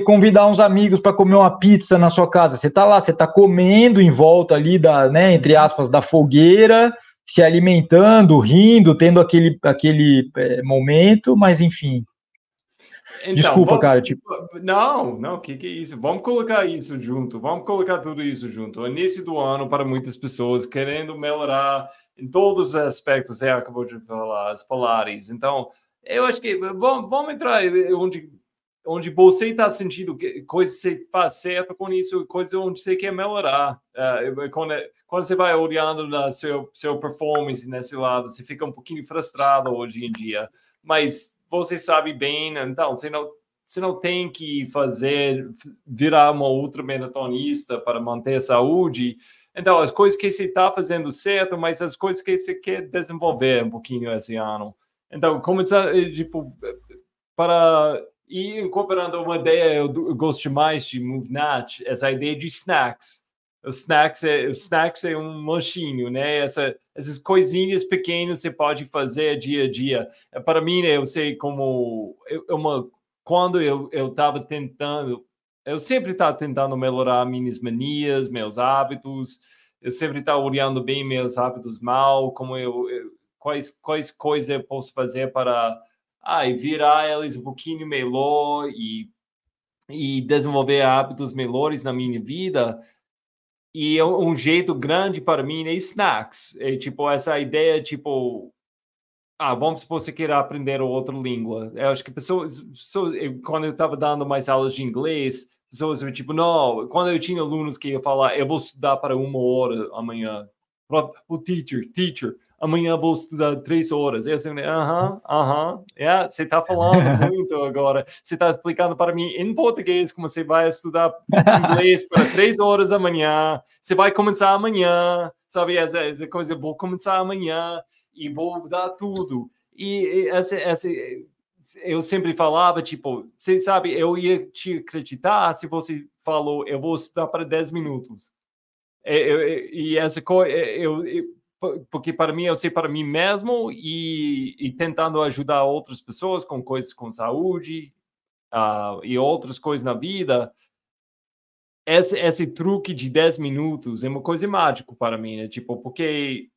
convidar uns amigos para comer uma pizza na sua casa, você tá lá, você tá comendo em volta ali da, né, entre aspas, da fogueira, se alimentando, rindo, tendo aquele, aquele é, momento, mas enfim. Então, Desculpa, vamos, cara. Tipo... Não, não, o que, que é isso? Vamos colocar isso junto, vamos colocar tudo isso junto. O início do ano, para muitas pessoas, querendo melhorar em todos os aspectos, você acabou de falar, as polares. Então, eu acho que vamos, vamos entrar onde onde você está sentindo que coisa você faz certo com isso, coisa onde você quer melhorar. Uh, quando, quando você vai olhando na seu, seu performance nesse lado, você fica um pouquinho frustrado hoje em dia. Mas você sabe bem, então, você não, você não tem que fazer, virar uma ultramaratonista para manter a saúde. Então, as coisas que você está fazendo certo, mas as coisas que você quer desenvolver um pouquinho esse ano. Então, começar, eh, tipo, para e incorporando uma ideia, eu, gosto demais de MoveNat, essa ideia de snacks. Os snacks é, os snacks é um lanchinho, né? Essa, essas coisinhas pequenas você pode fazer dia a dia. É, para mim, né, eu sei como eu, uma quando eu eu estava tentando, eu sempre estava tentando melhorar minhas manias, meus hábitos. Eu sempre estava olhando bem meus hábitos mal, como eu, eu quais quais coisas eu posso fazer para ah, virar eles um pouquinho melhor e, e desenvolver hábitos melhores na minha vida. E é um jeito grande para mim é snacks. É tipo essa ideia, tipo, ah, vamos supor que você queira aprender outra língua. Eu acho que pessoas, pessoas quando eu estava dando mais aulas de inglês, pessoas tipo, não, quando eu tinha alunos que ia falar, eu vou estudar para uma hora amanhã. O teacher, teacher, amanhã vou estudar três horas. Eu assim, aham, aham, é, você está falando muito agora. Você está explicando para mim em português como você vai estudar inglês para três horas amanhã. Você vai começar amanhã, sabe? Essa, essa coisa, eu vou começar amanhã e vou dar tudo. E essa, essa, eu sempre falava, tipo, você sabe, eu ia te acreditar se você falou, eu vou estudar para 10 minutos. E, e essa coisa, eu, eu porque para mim eu sei para mim mesmo e, e tentando ajudar outras pessoas com coisas com saúde uh, e outras coisas na vida esse, esse truque de 10 minutos é uma coisa mágica para mim, né? Tipo, porque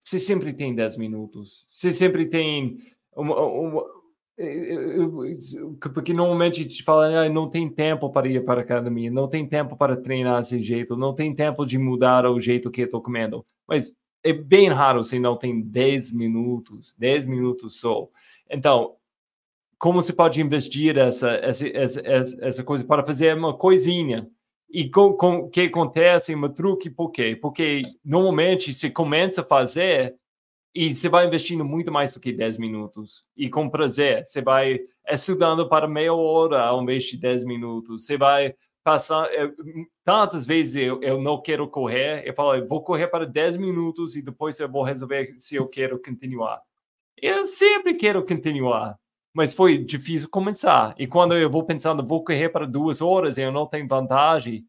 você sempre tem 10 minutos, você sempre tem uma, uma porque normalmente te fala, ah, não tem tempo para ir para a academia, não tem tempo para treinar desse jeito, não tem tempo de mudar o jeito que estou comendo. Mas é bem raro se não tem 10 minutos, 10 minutos só. Então, como você pode investir essa, essa, essa, essa coisa para fazer uma coisinha? E com, o que acontece, um truque, por quê? Porque normalmente você começa a fazer e você vai investindo muito mais do que 10 minutos. E com prazer. Você vai estudando para meia hora ao invés de 10 minutos. Você vai passar. Eu, tantas vezes eu, eu não quero correr. Eu falo, eu vou correr para 10 minutos e depois eu vou resolver se eu quero continuar. Eu sempre quero continuar. Mas foi difícil começar. E quando eu vou pensando, vou correr para duas horas e eu não tenho vantagem.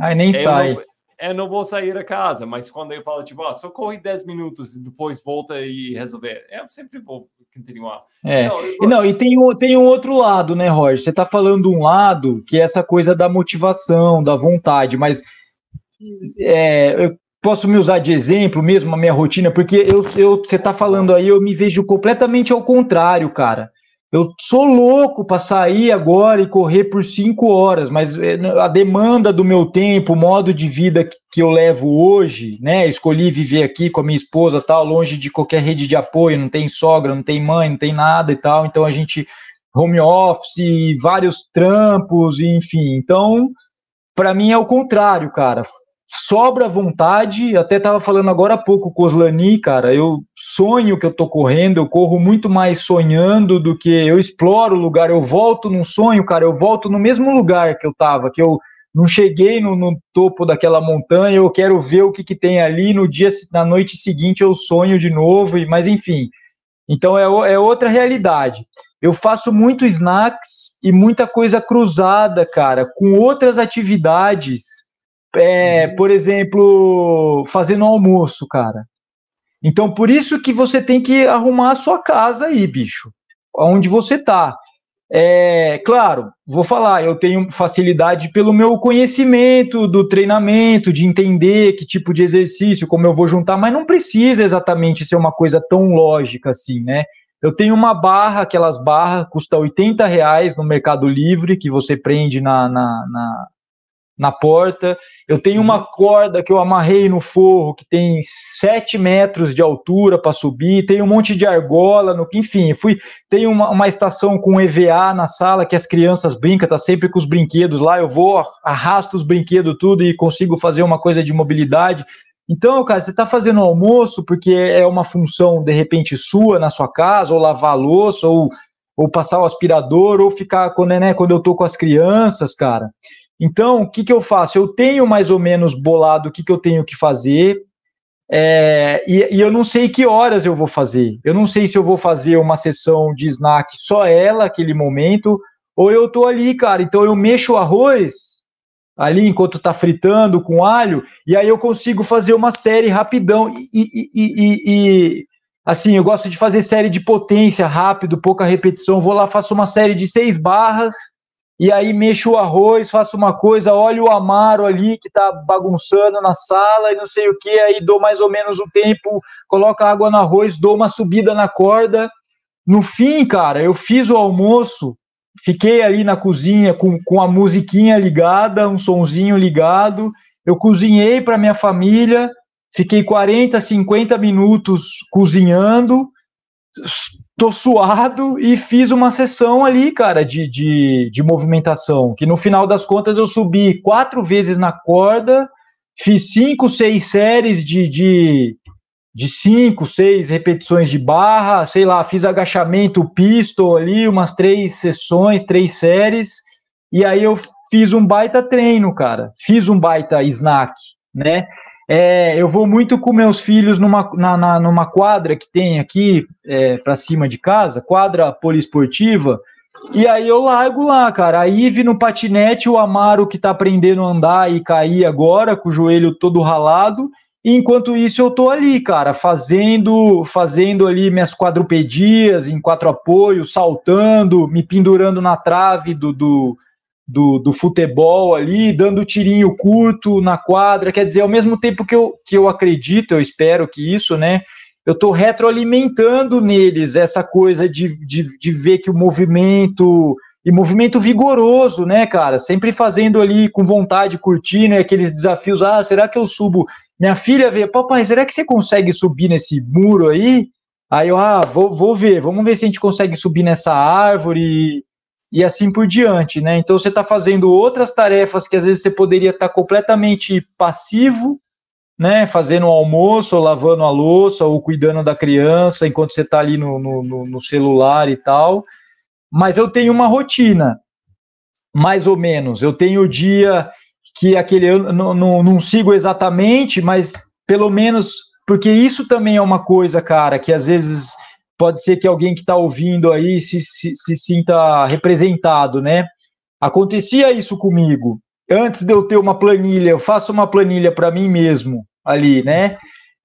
Aí nem sai. Não, eu não vou sair da casa, mas quando eu falo, tipo, ah, só corre 10 minutos e depois volta e resolver, eu sempre vou continuar. É. Não, eu... não e tem, tem um outro lado, né, Roger? Você está falando um lado que é essa coisa da motivação, da vontade, mas é, eu posso me usar de exemplo mesmo a minha rotina, porque eu, eu, você está falando aí, eu me vejo completamente ao contrário, cara. Eu sou louco para sair agora e correr por cinco horas, mas eh, a demanda do meu tempo, o modo de vida que eu levo hoje, né? Escolhi viver aqui com a minha esposa, tal, longe de qualquer rede de apoio, não tem sogra, não tem mãe, não tem nada e tal. Então a gente home office, vários trampos, enfim. Então, para mim é o contrário, cara sobra vontade. Até estava falando agora há pouco com o Oslani, cara. Eu sonho que eu tô correndo, eu corro muito mais sonhando do que eu exploro o lugar. Eu volto num sonho, cara. Eu volto no mesmo lugar que eu tava, que eu não cheguei no, no topo daquela montanha. Eu quero ver o que, que tem ali. No dia, na noite seguinte, eu sonho de novo. Mas enfim, então é, é outra realidade. Eu faço muito snacks e muita coisa cruzada, cara, com outras atividades é, por exemplo, fazendo almoço, cara. Então, por isso que você tem que arrumar a sua casa aí, bicho, onde você tá. É, claro, vou falar, eu tenho facilidade pelo meu conhecimento do treinamento, de entender que tipo de exercício, como eu vou juntar, mas não precisa exatamente ser uma coisa tão lógica assim, né? Eu tenho uma barra, aquelas barras, custa 80 reais no Mercado Livre, que você prende na, na, na na porta. Eu tenho uma uhum. corda que eu amarrei no forro que tem 7 metros de altura para subir. Tem um monte de argola, no, enfim, fui. Tem uma, uma estação com EVA na sala que as crianças brincam, tá sempre com os brinquedos lá. Eu vou, arrasto os brinquedos tudo e consigo fazer uma coisa de mobilidade. Então, cara, você está fazendo almoço porque é uma função de repente sua na sua casa, ou lavar louça, ou, ou passar o aspirador, ou ficar quando, né, quando eu tô com as crianças, cara. Então, o que, que eu faço? Eu tenho mais ou menos bolado o que, que eu tenho que fazer, é, e, e, eu não sei que horas eu vou fazer. Eu não sei se eu vou fazer uma sessão de snack só ela, aquele momento, ou eu tô ali, cara. Então eu mexo o arroz ali enquanto tá fritando com alho, e aí eu consigo fazer uma série rapidão. E, e, e, assim, eu gosto de fazer série de potência rápido, pouca repetição. Vou lá, faço uma série de seis barras e aí mexo o arroz, faço uma coisa, olho o amaro ali que tá bagunçando na sala e não sei o que, aí dou mais ou menos o tempo, coloco água no arroz, dou uma subida na corda. No fim, cara, eu fiz o almoço, fiquei ali na cozinha com, com a musiquinha ligada, um sonzinho ligado, eu cozinhei para minha família, fiquei 40, 50 minutos cozinhando, tô suado e fiz uma sessão ali, cara, de, de, de movimentação, que no final das contas eu subi quatro vezes na corda, fiz cinco, seis séries de, de, de cinco, seis repetições de barra, sei lá, fiz agachamento pistol ali, umas três sessões, três séries, e aí eu fiz um baita treino, cara, fiz um baita snack, né? É, eu vou muito com meus filhos numa, na, na numa quadra que tem aqui é, para cima de casa, quadra poliesportiva, e aí eu largo lá, cara. A Ive no patinete, o Amaro que tá aprendendo a andar e cair agora, com o joelho todo ralado, e enquanto isso eu tô ali, cara, fazendo, fazendo ali minhas quadrupedias em quatro apoios, saltando, me pendurando na trave do, do, do, do futebol ali, dando tirinho curto na quadra. Quer dizer, ao mesmo tempo que eu, que eu acredito, eu espero que isso, né? Eu tô retroalimentando neles essa coisa de, de, de ver que o movimento e movimento vigoroso, né, cara? Sempre fazendo ali com vontade, curtindo, aqueles desafios. Ah, será que eu subo? Minha filha vê, papai, será que você consegue subir nesse muro aí? Aí eu, ah, vou, vou ver, vamos ver se a gente consegue subir nessa árvore e, assim por diante, né? Então você está fazendo outras tarefas que às vezes você poderia estar tá completamente passivo, né? Fazendo o almoço, ou lavando a louça, ou cuidando da criança enquanto você está ali no, no, no celular e tal mas eu tenho uma rotina, mais ou menos. Eu tenho o dia que aquele eu não, não, não sigo exatamente, mas pelo menos porque isso também é uma coisa, cara, que às vezes pode ser que alguém que está ouvindo aí se, se, se, sinta representado, né? Acontecia isso comigo. Antes de eu ter uma planilha, eu faço uma planilha para mim mesmo ali, né?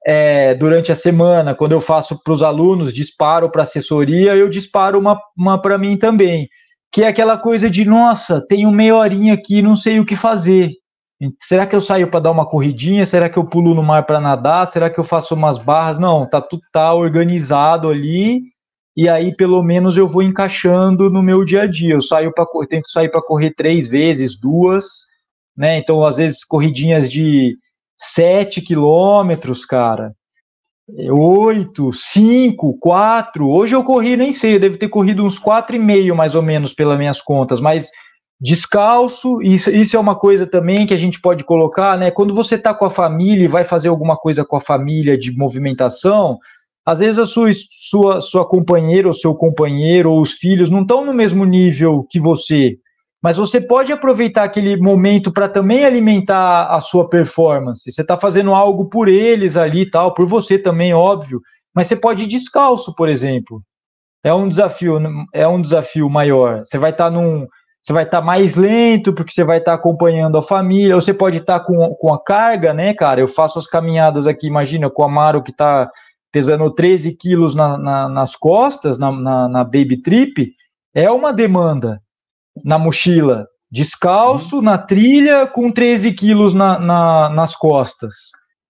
é, durante a semana, quando eu faço para os alunos, disparo para assessoria, eu disparo uma, uma para mim também, que é aquela coisa de, nossa, tenho meia horinha aqui, não sei o que fazer. Será que eu saio para dar uma corridinha? Será que eu pulo no mar para nadar? Será que eu faço umas barras? Não, tá tudo tá organizado ali e aí pelo menos eu vou encaixando no meu dia a dia. Eu saio para tento sair para correr três vezes, duas, né? Então às vezes corridinhas de 7 quilômetros, cara. 8, 5, 4. Hoje eu corri, nem sei, eu devo ter corrido uns 4,5 mais ou menos pelas minhas contas, mas descalço, isso, isso é uma coisa também que a gente pode colocar, né? Quando você está com a família e vai fazer alguma coisa com a família de movimentação, às vezes a sua, sua, sua companheira ou seu companheiro ou os filhos não estão no mesmo nível que você mas você pode aproveitar aquele momento para também alimentar a sua performance. Você está fazendo algo por eles ali e tal, por você também, óbvio. Mas você pode ir descalço, por exemplo. É um desafio, é um desafio maior. Você vai estar tá num, você vai estar tá mais lento porque você vai estar tá acompanhando a família. Ou você pode estar tá com, com a carga, né, cara? Eu faço as caminhadas aqui, imagina, com o Amaro que está pesando 13 quilos na, na, nas costas, na, na, na baby trip, é uma demanda na mochila, descalço, uhum. na trilha, com 13 quilos na, na, nas costas.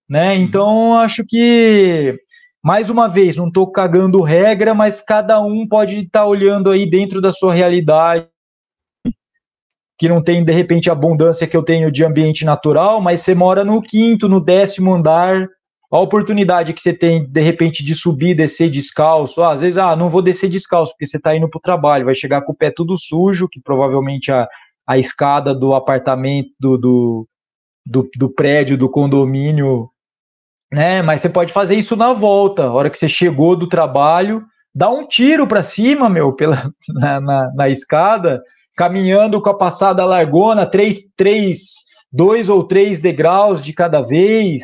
Né? Uhum. Então, acho que, mais uma vez, não estou cagando regra, mas cada um pode estar tá olhando aí dentro da sua realidade, que não tem, de repente, a abundância que eu tenho de ambiente natural, mas você mora no quinto, no décimo andar, a oportunidade que você tem, de repente, de subir, descer descalço, ah, às vezes, ah, não vou descer descalço, porque você está indo para o trabalho, vai chegar com o pé tudo sujo, que provavelmente a, a escada do apartamento, do, do, do, prédio, do condomínio, né, mas você pode fazer isso na volta, a hora que você chegou do trabalho, dá um tiro para cima, meu, pela, na, na, na, escada, caminhando com a passada largona, três, três, dois ou três degraus de cada vez,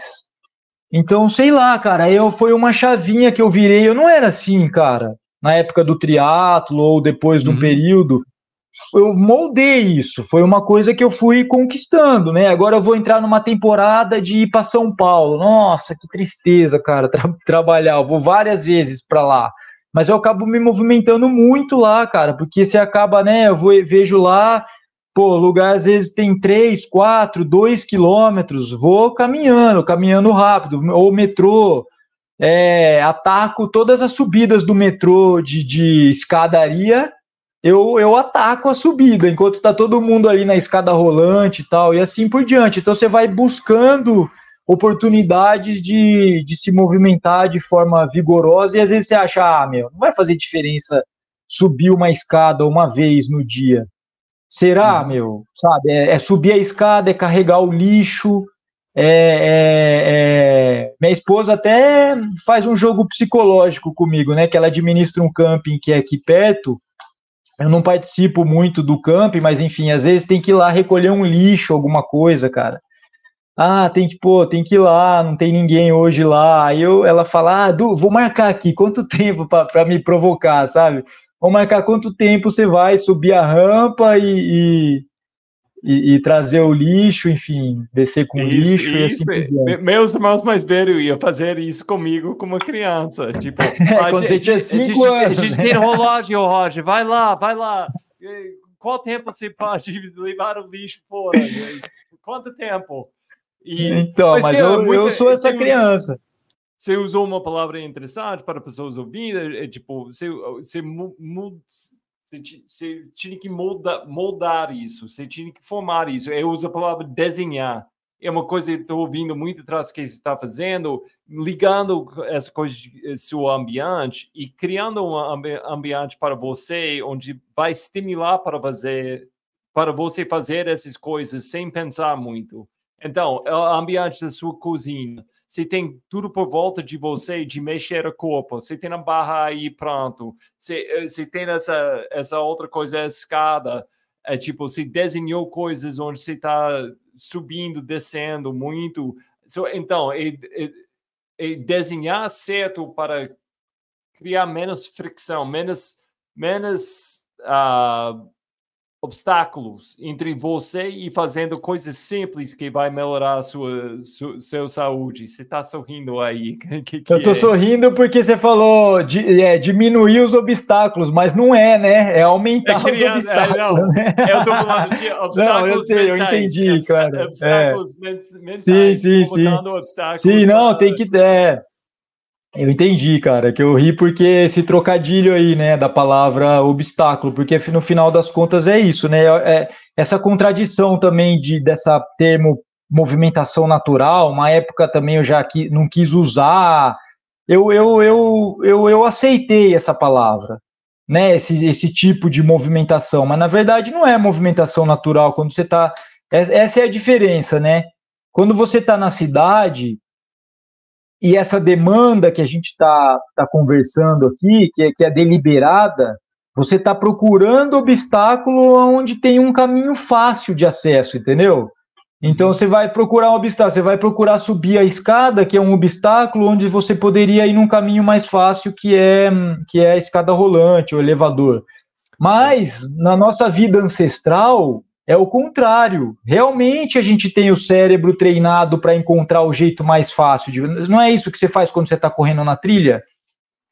então, sei lá, cara, eu foi uma chavinha que eu virei. Eu não era assim, cara, na época do triatlo ou depois de um uhum. período. Eu moldei isso, foi uma coisa que eu fui conquistando, né? Agora eu vou entrar numa temporada de ir para São Paulo. Nossa, que tristeza, cara, tra trabalhar. Eu vou várias vezes para lá, mas eu acabo me movimentando muito lá, cara, porque você acaba, né? Eu vou, vejo lá Pô, lugar às vezes tem 3, 4, 2 quilômetros, vou caminhando, caminhando rápido, ou metrô, é, ataco todas as subidas do metrô de, de escadaria, eu, eu ataco a subida, enquanto está todo mundo ali na escada rolante e tal, e assim por diante. Então você vai buscando oportunidades de, de se movimentar de forma vigorosa, e às vezes você acha, ah, meu, não vai fazer diferença subir uma escada uma vez no dia. Será, meu? Sabe? É, é, subir a escada, é carregar o lixo, é, é, é, minha esposa até faz um jogo psicológico comigo, né? Que ela administra um camping que é aqui perto. Eu não participo muito do camping, mas enfim, às vezes tem que ir lá recolher um lixo, alguma coisa, cara. Ah, tem que, pô, tem que ir lá, não tem ninguém hoje lá. Aí eu, ela fala, ah, Du, vou marcar aqui, quanto tempo para me provocar, sabe? Vou marcar quanto tempo você vai subir a rampa e, e e, e, trazer o lixo, enfim, descer com isso, lixo isso, e assim Meus irmãos mais velhos iam fazer isso comigo como criança. Tipo, é, quando a, você tinha cinco a, anos. A gente, né? tem relógio, Roger, vai lá, vai lá. Qual tempo você pode levar o lixo fora? Quanto tempo? E, então, mas, mas eu, eu sou essa criança. Você usou uma palavra interessante para pessoas ouvirem, é, tipo, você, você você tinha que moldar, moldar isso, você tinha que formar isso. Eu uso a palavra desenhar. É uma coisa que estou ouvindo muito atrás que você está fazendo, ligando essa coisa eh, seu ambiente e criando um ambiente para você onde vai estimular para fazer para você fazer essas coisas sem pensar muito. Então, é o ambiente da sua cozinha, você tem tudo por volta de você de mexer o corpo, você tem a barra aí pronto, você, eh, você tem essa, essa outra coisa, a escada, é tipo, você desenhou coisas onde você está subindo, descendo muito. Então, é desenhar certo para criar menos fricção, menos, menos uh, obstáculos entre você e fazendo coisas simples que vai melhorar a sua, sua seu saúde. Você está sorrindo aí? Que, que Eu estou é? sorrindo porque você falou de é, diminuir os obstáculos, mas não é, né? É aumentar é criança, os obstáculos. É, não, né? Eu estou falando de obstáculos Não, eu sei, mentais, eu entendi, claro. Obstáculos é. mentais. Sim, sim, sim. Sim, não, tem que... É, eu entendi, cara, que eu ri porque esse trocadilho aí, né, da palavra obstáculo, porque no final das contas é isso, né, é essa contradição também de dessa termo movimentação natural, uma época também eu já qui, não quis usar, eu, eu, eu, eu, eu aceitei essa palavra, né, esse, esse tipo de movimentação, mas na verdade não é movimentação natural, quando você está, essa é a diferença, né, quando você está na cidade, e essa demanda que a gente está tá conversando aqui, que é, que é deliberada, você está procurando obstáculo onde tem um caminho fácil de acesso, entendeu? Então você vai procurar um obstáculo, você vai procurar subir a escada, que é um obstáculo onde você poderia ir num caminho mais fácil, que é que é a escada rolante, o elevador. Mas na nossa vida ancestral, é o contrário. Realmente a gente tem o cérebro treinado para encontrar o jeito mais fácil. De... Não é isso que você faz quando você está correndo na trilha?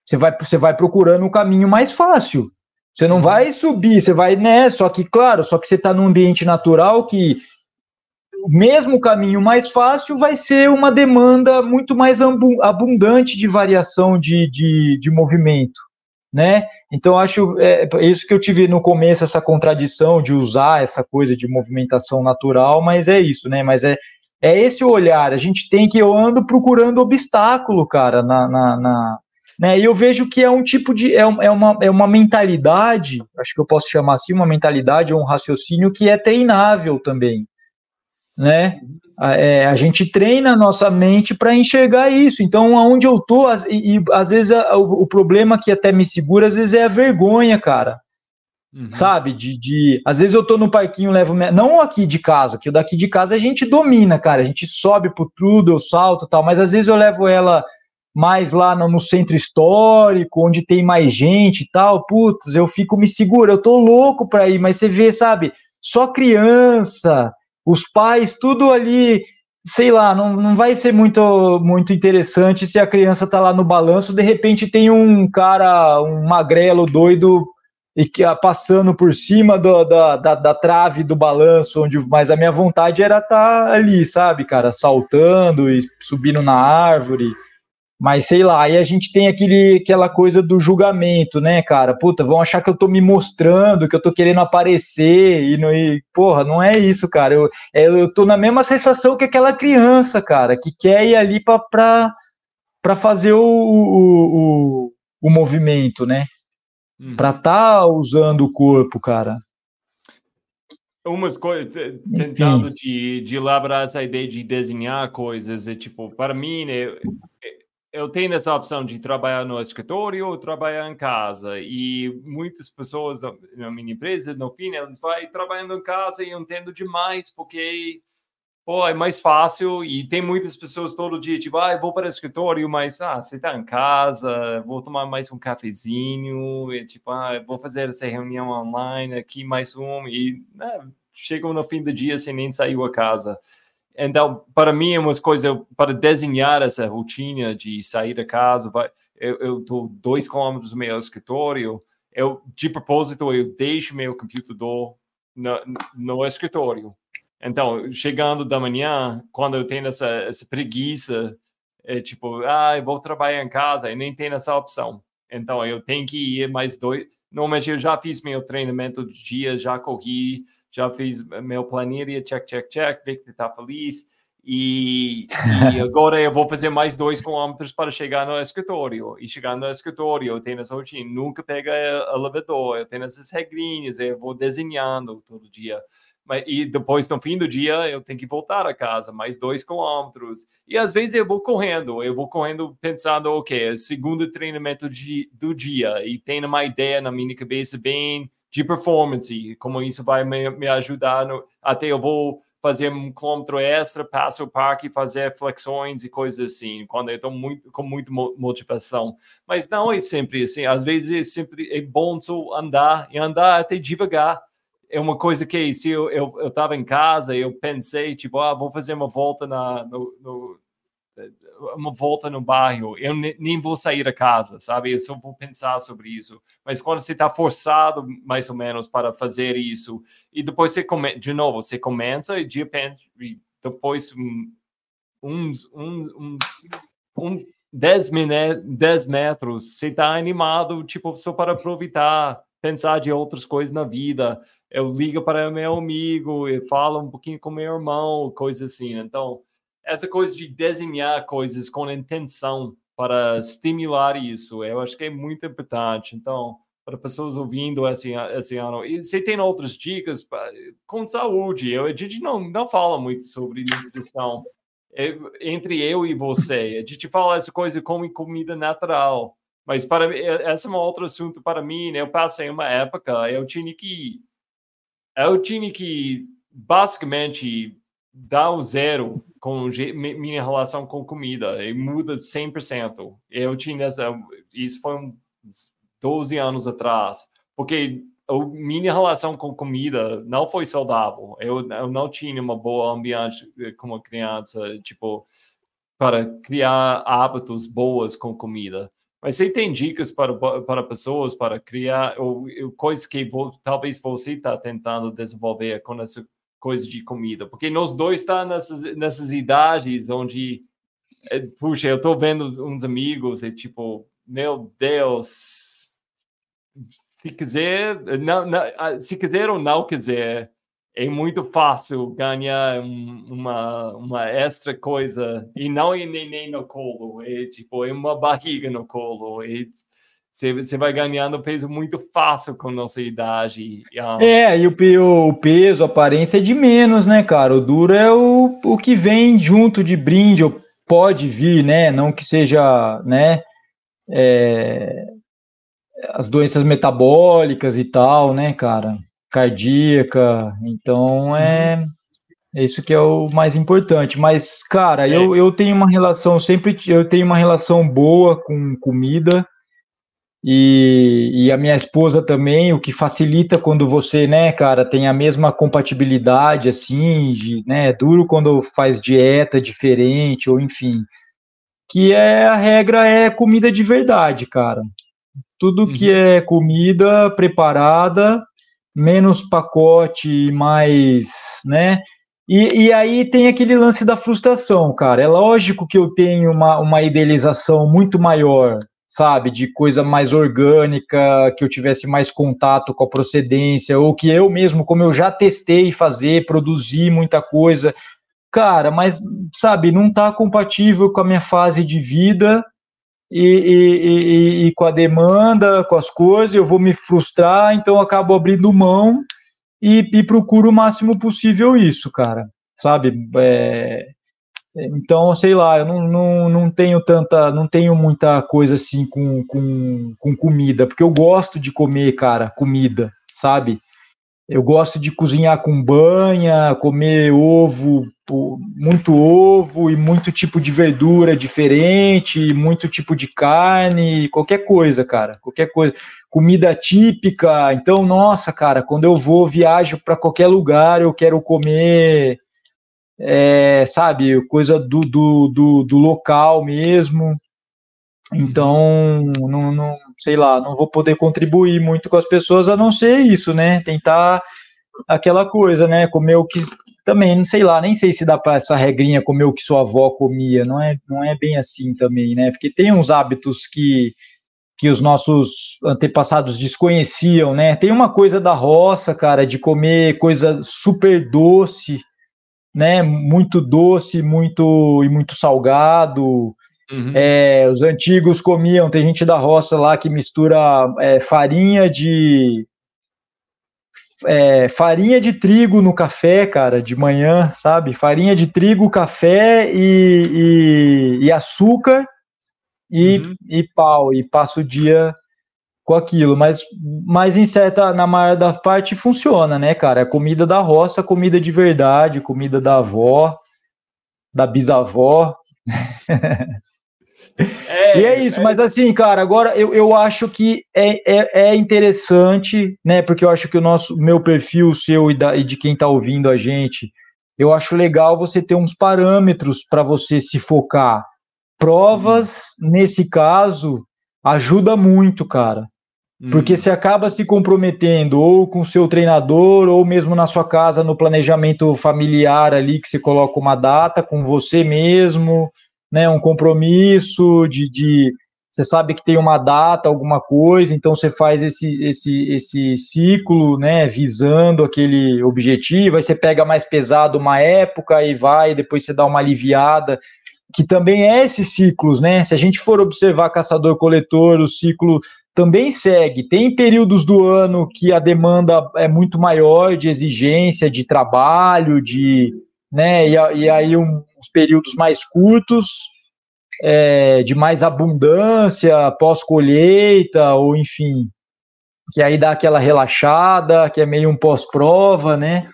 Você vai, você vai procurando o um caminho mais fácil. Você não vai subir, você vai, né? Só que, claro, só que você está num ambiente natural que o mesmo caminho mais fácil vai ser uma demanda muito mais abundante de variação de, de, de movimento né? Então acho é, é, isso que eu tive no começo essa contradição de usar essa coisa de movimentação natural, mas é isso, né? Mas é é esse olhar. A gente tem que eu ando procurando obstáculo, cara, na, na, na né? E eu vejo que é um tipo de é, é uma é uma mentalidade, acho que eu posso chamar assim uma mentalidade ou um raciocínio que é treinável também, né? É, a gente treina a nossa mente para enxergar isso. Então, aonde eu tô, e, e às vezes a, o, o, problema que até me segura, às vezes é a vergonha, cara. Uhum. Sabe? De, de. Às vezes eu tô no parquinho, levo. Não aqui de casa, que o daqui de casa a gente domina, cara. A gente sobe por tudo, eu salto tal, mas às vezes eu levo ela mais lá no, no centro histórico, onde tem mais gente e tal. Putz, eu fico me segura, eu tô louco pra ir, mas você vê, sabe? Só criança os pais, tudo ali, sei lá, não, não vai ser muito, muito interessante se a criança tá lá no balanço, de repente tem um cara, um magrelo doido e que ah, passando por cima do, da, da, da, trave do balanço, onde mas a minha vontade era estar tá ali, sabe, cara, saltando e subindo na árvore. Mas sei lá, aí a gente tem aquele, aquela coisa do julgamento, né, cara? Puta, vão achar que eu tô me mostrando, que eu tô querendo aparecer, e, não, e porra, não é isso, cara. Eu, é, eu tô na mesma sensação que aquela criança, cara, que quer ir ali pra, pra, pra fazer o, o, o, o movimento, né? Hum. Pra tá usando o corpo, cara. umas coisas, tentando de, de elaborar essa ideia de desenhar coisas, é tipo, para mim, né, eu tenho essa opção de trabalhar no escritório ou trabalhar em casa. E muitas pessoas na minha empresa, no fim, elas vão trabalhando em casa e eu entendo demais, porque pô, é mais fácil. E tem muitas pessoas todo dia, tipo, ah, eu vou para o escritório, mas ah, você está em casa, vou tomar mais um cafezinho, e, tipo, ah, vou fazer essa reunião online aqui, mais um. E né, chegam no fim do dia sem nem sair a casa. Então, para mim, é uma coisa para desenhar essa rotina de sair da casa. Vai, eu estou dois quilômetros do meu escritório. Eu, de propósito, eu deixo meu computador no, no escritório. Então, chegando da manhã, quando eu tenho essa, essa preguiça, é tipo, ah, eu vou trabalhar em casa, e nem tenho essa opção. Então, eu tenho que ir mais dois. Normalmente, eu já fiz meu treinamento do dia, já corri, já fiz meu planilha, check, check, check, Victor está feliz. E, e, agora eu vou fazer mais dois quilômetros para chegar no escritório. E chegar no escritório, eu tenho essa rotina, nunca pega elevador, eu tenho essas regrinhas, eu vou desenhando todo dia. Mas, e depois, no fim do dia, eu tenho que voltar a casa, mais dois quilômetros. E às vezes eu vou correndo, eu vou correndo pensando, ok, é segundo treinamento de, do dia, e tenho uma ideia na minha cabeça bem de performance, como isso vai me, me ajudar. No, até eu vou fazer um quilômetro extra, passo o parque, fazer flexões e coisas assim, quando eu estou muito, com muita motivação. Mas não é sempre assim. Às vezes é sempre é bom só andar e andar até devagar. É uma coisa que se eu estava eu, eu em casa, eu pensei, tipo, ah, vou fazer uma volta na, no, no uma volta no bairro, eu nem vou sair da casa, sabe? Eu só vou pensar sobre isso. Mas quando você está forçado, mais ou menos, para fazer isso, e depois você come, de novo, você começa e de repente, depois uns, uns, um, um 10, 10 metros, você está animado, tipo, só para aproveitar, pensar de outras coisas na vida. Eu ligo para meu amigo, e falo um pouquinho com meu irmão, coisa assim. Então, essa coisa de desenhar coisas com intenção para estimular isso, eu acho que é muito importante. Então, para pessoas ouvindo esse, esse ano, e você tem outras dicas com saúde? Eu, a gente não, não fala muito sobre nutrição entre eu e você. A gente fala essa coisa como comida natural. Mas para esse é um outro assunto para mim. Né? Eu passei uma época, eu tinha que eu tinha que basicamente dar o zero com minha relação com comida e muda 100%. Eu tinha essa, isso foi uns 12 anos atrás, porque a minha relação com comida não foi saudável. Eu, eu não tinha uma boa ambiente eh, como criança, tipo, para criar hábitos boas com comida. Mas você tem dicas para, para pessoas para criar ou, ou coisas que vou, talvez você está tentando desenvolver com essa coisa de comida, porque nós dois está nessas, nessas idades onde, é, puxa, eu estou vendo uns amigos e tipo, meu Deus, se quiser, não, não, ah, se quiser ou não quiser, é muito fácil ganhar um, uma, uma extra coisa e não é neném no colo, é tipo, é uma barriga no colo, é você, vai ganhando peso muito fácil com nossa idade. É, e o, o, peso, a aparência é de menos, né, cara? O duro é o, o que vem junto de brinde, ou pode vir, né? Não que seja, né? É, as doenças metabólicas e tal, né, cara? Cardíaca. Então é. É isso que é o mais importante. Mas, cara, é. eu, eu tenho uma relação, sempre eu tenho uma relação boa com comida e, e, a minha esposa também, o que facilita quando você, né, cara, tem a mesma compatibilidade, assim, de, né, é duro quando faz dieta diferente, ou enfim, que é a regra é comida de verdade, cara. Tudo uhum. que é comida preparada, menos pacote, mais, né, e, e, aí tem aquele lance da frustração, cara. É lógico que eu tenho uma, uma idealização muito maior sabe, de coisa mais orgânica, que eu tivesse mais contato com a procedência, ou que eu mesmo, como eu já testei fazer, produzir muita coisa, cara, mas, sabe, não está compatível com a minha fase de vida e, e, e, e, com a demanda, com as coisas, eu vou me frustrar, então eu acabo abrindo mão e, e procuro o máximo possível isso, cara, sabe? É, então, sei lá, eu não, não, não tenho tanta, não tenho muita coisa assim com, com, com comida, porque eu gosto de comer, cara, comida, sabe? Eu gosto de cozinhar com banha, comer ovo, muito ovo e muito tipo de verdura diferente, muito tipo de carne, qualquer coisa, cara, qualquer coisa. Comida típica. Então, nossa, cara, quando eu vou, viajo para qualquer lugar, eu quero comer é, sabe, coisa do, do, do, do, local mesmo. Então, não, não, sei lá, não vou poder contribuir muito com as pessoas a não ser isso, né? Tentar aquela coisa, né? Comer o que também, não sei lá, nem sei se dá para essa regrinha comer o que sua avó comia, não é, não é bem assim também, né? Porque tem uns hábitos que que os nossos antepassados desconheciam, né? Tem uma coisa da roça, cara, de comer coisa super doce, né, muito doce, muito e muito salgado. Uhum. É, os antigos comiam, tem gente da roça lá que mistura é, farinha de é, farinha de trigo no café, cara, de manhã, sabe? Farinha de trigo, café e, e, e açúcar e, uhum. e pau, e passa o dia com aquilo, mas, mas em certa, na maior da parte funciona, né, cara? É comida da roça, comida de verdade, comida da avó, da bisavó. É, e é isso, é... mas assim, cara, agora eu, eu acho que é, é, é, interessante, né? Porque eu acho que o nosso meu perfil, o seu e, da, e de quem tá ouvindo a gente, eu acho legal você ter uns parâmetros para você se focar. Provas, hum. nesse caso, ajuda muito, cara. Porque hum. você acaba se comprometendo ou com o seu treinador, ou mesmo na sua casa, no planejamento familiar ali, que você coloca uma data com você mesmo, né? Um compromisso de, de você sabe que tem uma data, alguma coisa, então você faz esse, esse, esse ciclo, né, visando aquele objetivo, aí você pega mais pesado uma época e vai, depois você dá uma aliviada, que também é esses ciclos, né, se a gente for observar caçador-coletor, o ciclo também segue. Tem períodos do ano que a demanda é muito maior de exigência, de trabalho, de, né, e, e aí um, uns períodos mais curtos, é, de mais abundância, pós-colheita, ou enfim, que aí dá aquela relaxada, que é meio um pós-prova, né?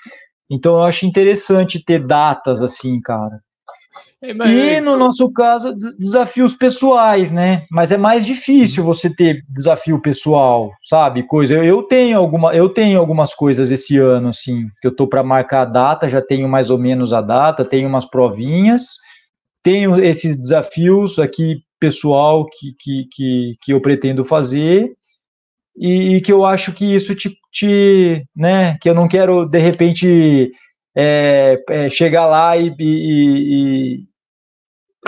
Então eu acho interessante ter datas assim, cara. E no nosso caso, desafios pessoais, né? Mas é mais difícil você ter desafio pessoal, sabe? Coisa. Eu, eu tenho alguma, eu tenho algumas coisas esse ano, assim, que eu tô para marcar a data, já tenho mais ou menos a data, tenho umas provinhas, tenho esses desafios aqui pessoal que, que, que, que eu pretendo fazer e, e, que eu acho que isso te, te né? Que eu não quero de repente é, é, chegar lá e, e,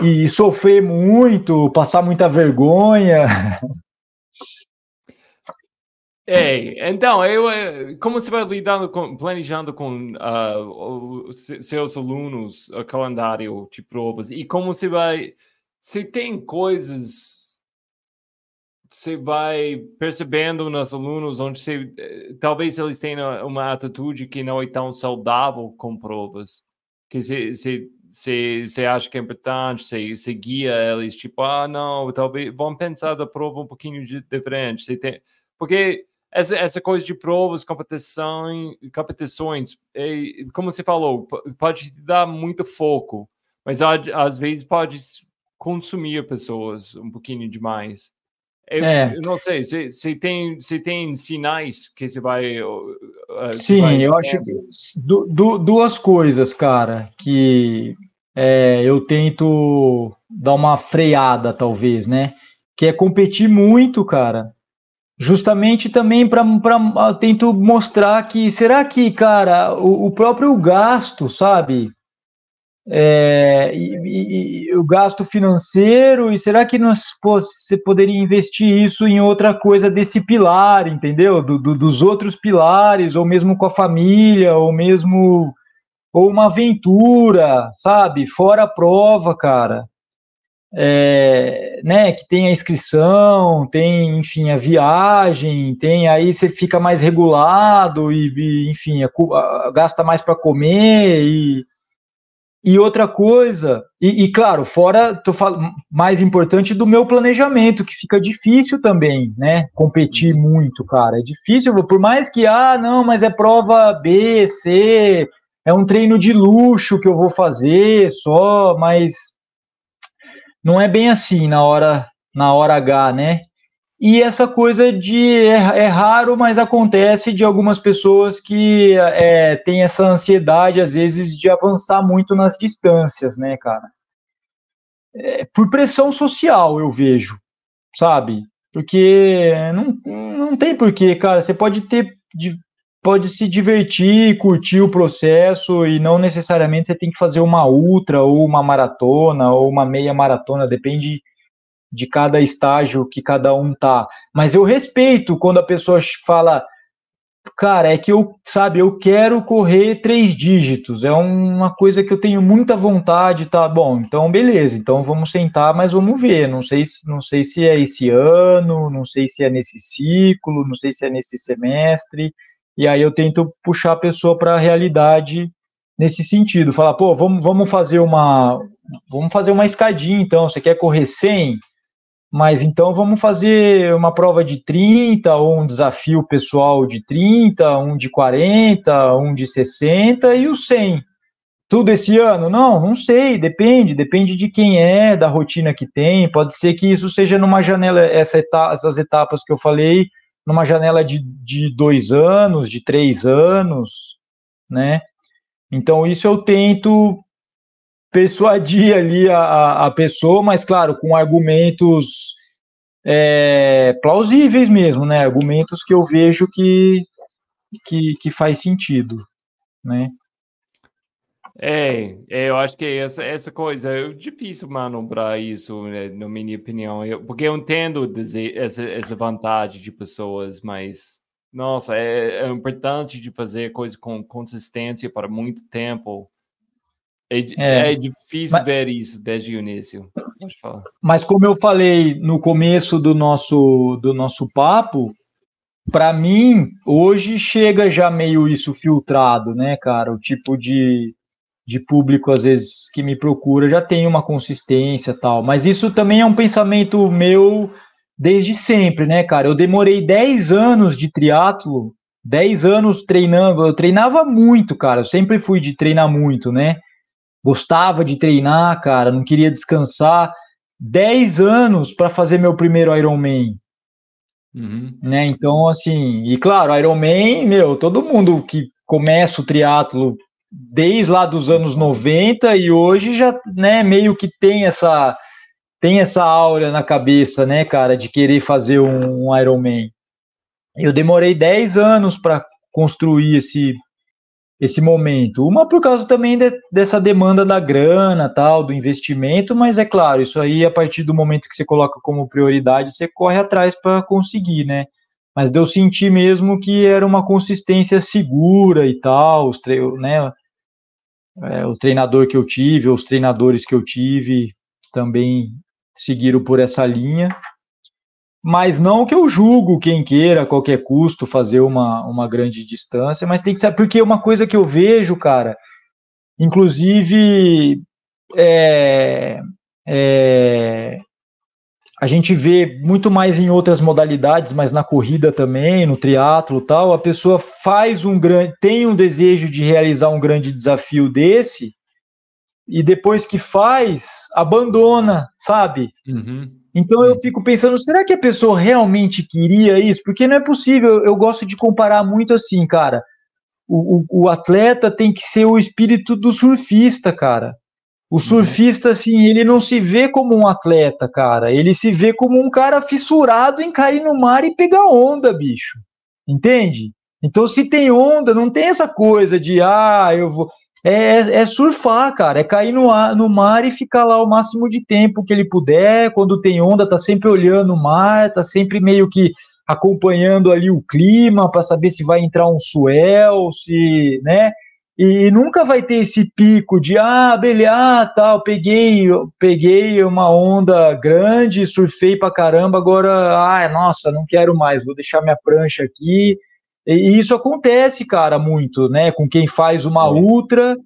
e sofrer muito, passar muita vergonha. É, então, eu, eh, como você vai lidando com, planejando com uh, seus alunos o calendário de provas e como você vai, se tem coisas, você vai percebendo nos alunos onde você, eh, talvez eles tenham uma atitude que não é tão saudável com provas, que você, você você, você acha que é importante, você, guia eles, tipo, ah, não, talvez vamos pensar da prova um pouquinho de, diferente. Tem, porque essa, essa coisa de provas, competição, competições, é, como você falou, pode dar muito foco, mas às vezes pode consumir pessoas um pouquinho demais. Eu, é. eu não sei, você, você, tem, você tem sinais que você vai. Uh, Sim, vai... eu acho que du, du, duas coisas, cara, que é, eu tento dar uma freada, talvez, né? Que é competir muito, cara. Justamente também para tento mostrar que será que, cara, o, o próprio gasto, sabe? É, e, e, o gasto financeiro, e será que nós, você poderia investir isso em outra coisa desse pilar, entendeu? Do, do, dos outros pilares, ou mesmo com a família, ou mesmo ou uma aventura, sabe? Fora a prova, cara. é, né, que tem a inscrição, tem, enfim, a viagem, tem aí você fica mais regulado e, e enfim, a, a, gasta mais para comer e, e outra coisa, e, e, claro, fora, tô falando, mais importante do meu planejamento, que fica difícil também, né, competir uhum. muito, cara, é difícil, por mais que, ah, não, mas é prova B, C, é um treino de luxo que eu vou fazer só, mas não é bem assim na hora na hora H, né? E essa coisa de é, é raro, mas acontece de algumas pessoas que é, têm essa ansiedade às vezes de avançar muito nas distâncias, né, cara? É, por pressão social eu vejo, sabe? Porque não, não tem porquê, cara. Você pode ter pode se divertir, curtir o processo e não necessariamente você tem que fazer uma ultra ou uma maratona ou uma meia maratona, depende de cada estágio que cada um tá. Mas eu respeito quando a pessoa fala, cara, é que eu, sabe, eu quero correr três dígitos, é uma coisa que eu tenho muita vontade, tá bom, então beleza, então vamos sentar, mas vamos ver, não sei, não sei se é esse ano, não sei se é nesse ciclo, não sei se é nesse semestre, e aí eu tento puxar a pessoa para a realidade nesse sentido, falar, pô, vamos, vamos fazer uma vamos fazer uma escadinha então, você quer correr 100? Mas então vamos fazer uma prova de 30 ou um desafio pessoal de 30, um de 40, um de 60 e o 100. Tudo esse ano? Não, não sei, depende, depende de quem é, da rotina que tem. Pode ser que isso seja numa janela, essa etapa, essas etapas que eu falei, numa janela de, de dois anos, de três anos, né? Então, isso eu tento persuadir ali a, a pessoa, mas, claro, com argumentos é, plausíveis mesmo, né? Argumentos que eu vejo que, que, que faz sentido, né? É, é, eu acho que essa, essa coisa é difícil manobrar isso, né, na minha opinião, eu, porque eu entendo dizer essa, essa vantagem de pessoas, mas, nossa, é, é importante de fazer coisa com consistência para muito tempo. É, é, é difícil mas, ver isso desde o início. Mas como eu falei no começo do nosso, do nosso papo, para mim, hoje chega já meio isso filtrado, né, cara? O tipo de, de público, às vezes, que me procura, já tem uma consistência tal. Mas isso também é um pensamento meu desde sempre, né, cara? Eu demorei 10 anos de triatlo, 10 anos treinando, eu treinava muito, cara. Eu sempre fui de treinar muito, né? Gostava de treinar, cara, não queria descansar. 10 anos para fazer meu primeiro Ironman. Uhum. Né? Então, assim, e claro, Ironman, meu, todo mundo que começa o triatlo desde lá dos anos 90 e hoje já, né, meio que tem essa tem essa aura na cabeça, né, cara, de querer fazer um, um Iron Man. Eu demorei 10 anos para construir esse esse momento. Uma por causa também de, dessa demanda da grana, tal, do investimento, mas é claro, isso aí a partir do momento que você coloca como prioridade, você corre atrás para conseguir, né? Mas deu sentir mesmo que era uma consistência segura e tal, os né? É, o treinador que eu tive, os treinadores que eu tive também seguiram por essa linha. Mas não que eu julgo quem queira a qualquer custo fazer uma, uma grande distância, mas tem que ser porque uma coisa que eu vejo, cara, inclusive é, é, a gente vê muito mais em outras modalidades, mas na corrida também, no triatlo tal, a pessoa faz um grande, tem um desejo de realizar um grande desafio desse, e depois que faz, abandona, sabe? Uhum. Então eu fico pensando, será que a pessoa realmente queria isso? Porque não é possível, eu gosto de comparar muito assim, cara. O, o, o atleta tem que ser o espírito do surfista, cara. O uhum. surfista, assim, ele não se vê como um atleta, cara. Ele se vê como um cara fissurado em cair no mar e pegar onda, bicho. Entende? Então, se tem onda, não tem essa coisa de, ah, eu vou. É, é surfar, cara. É cair no, ar, no mar e ficar lá o máximo de tempo que ele puder. Quando tem onda, tá sempre olhando o mar, tá sempre meio que acompanhando ali o clima para saber se vai entrar um swell, se, né? e nunca vai ter esse pico de ah, beleza, ah, tal, peguei, peguei uma onda grande, surfei pra caramba, agora, ah, nossa, não quero mais, vou deixar minha prancha aqui. E isso acontece, cara, muito, né? Com quem faz uma é. ultra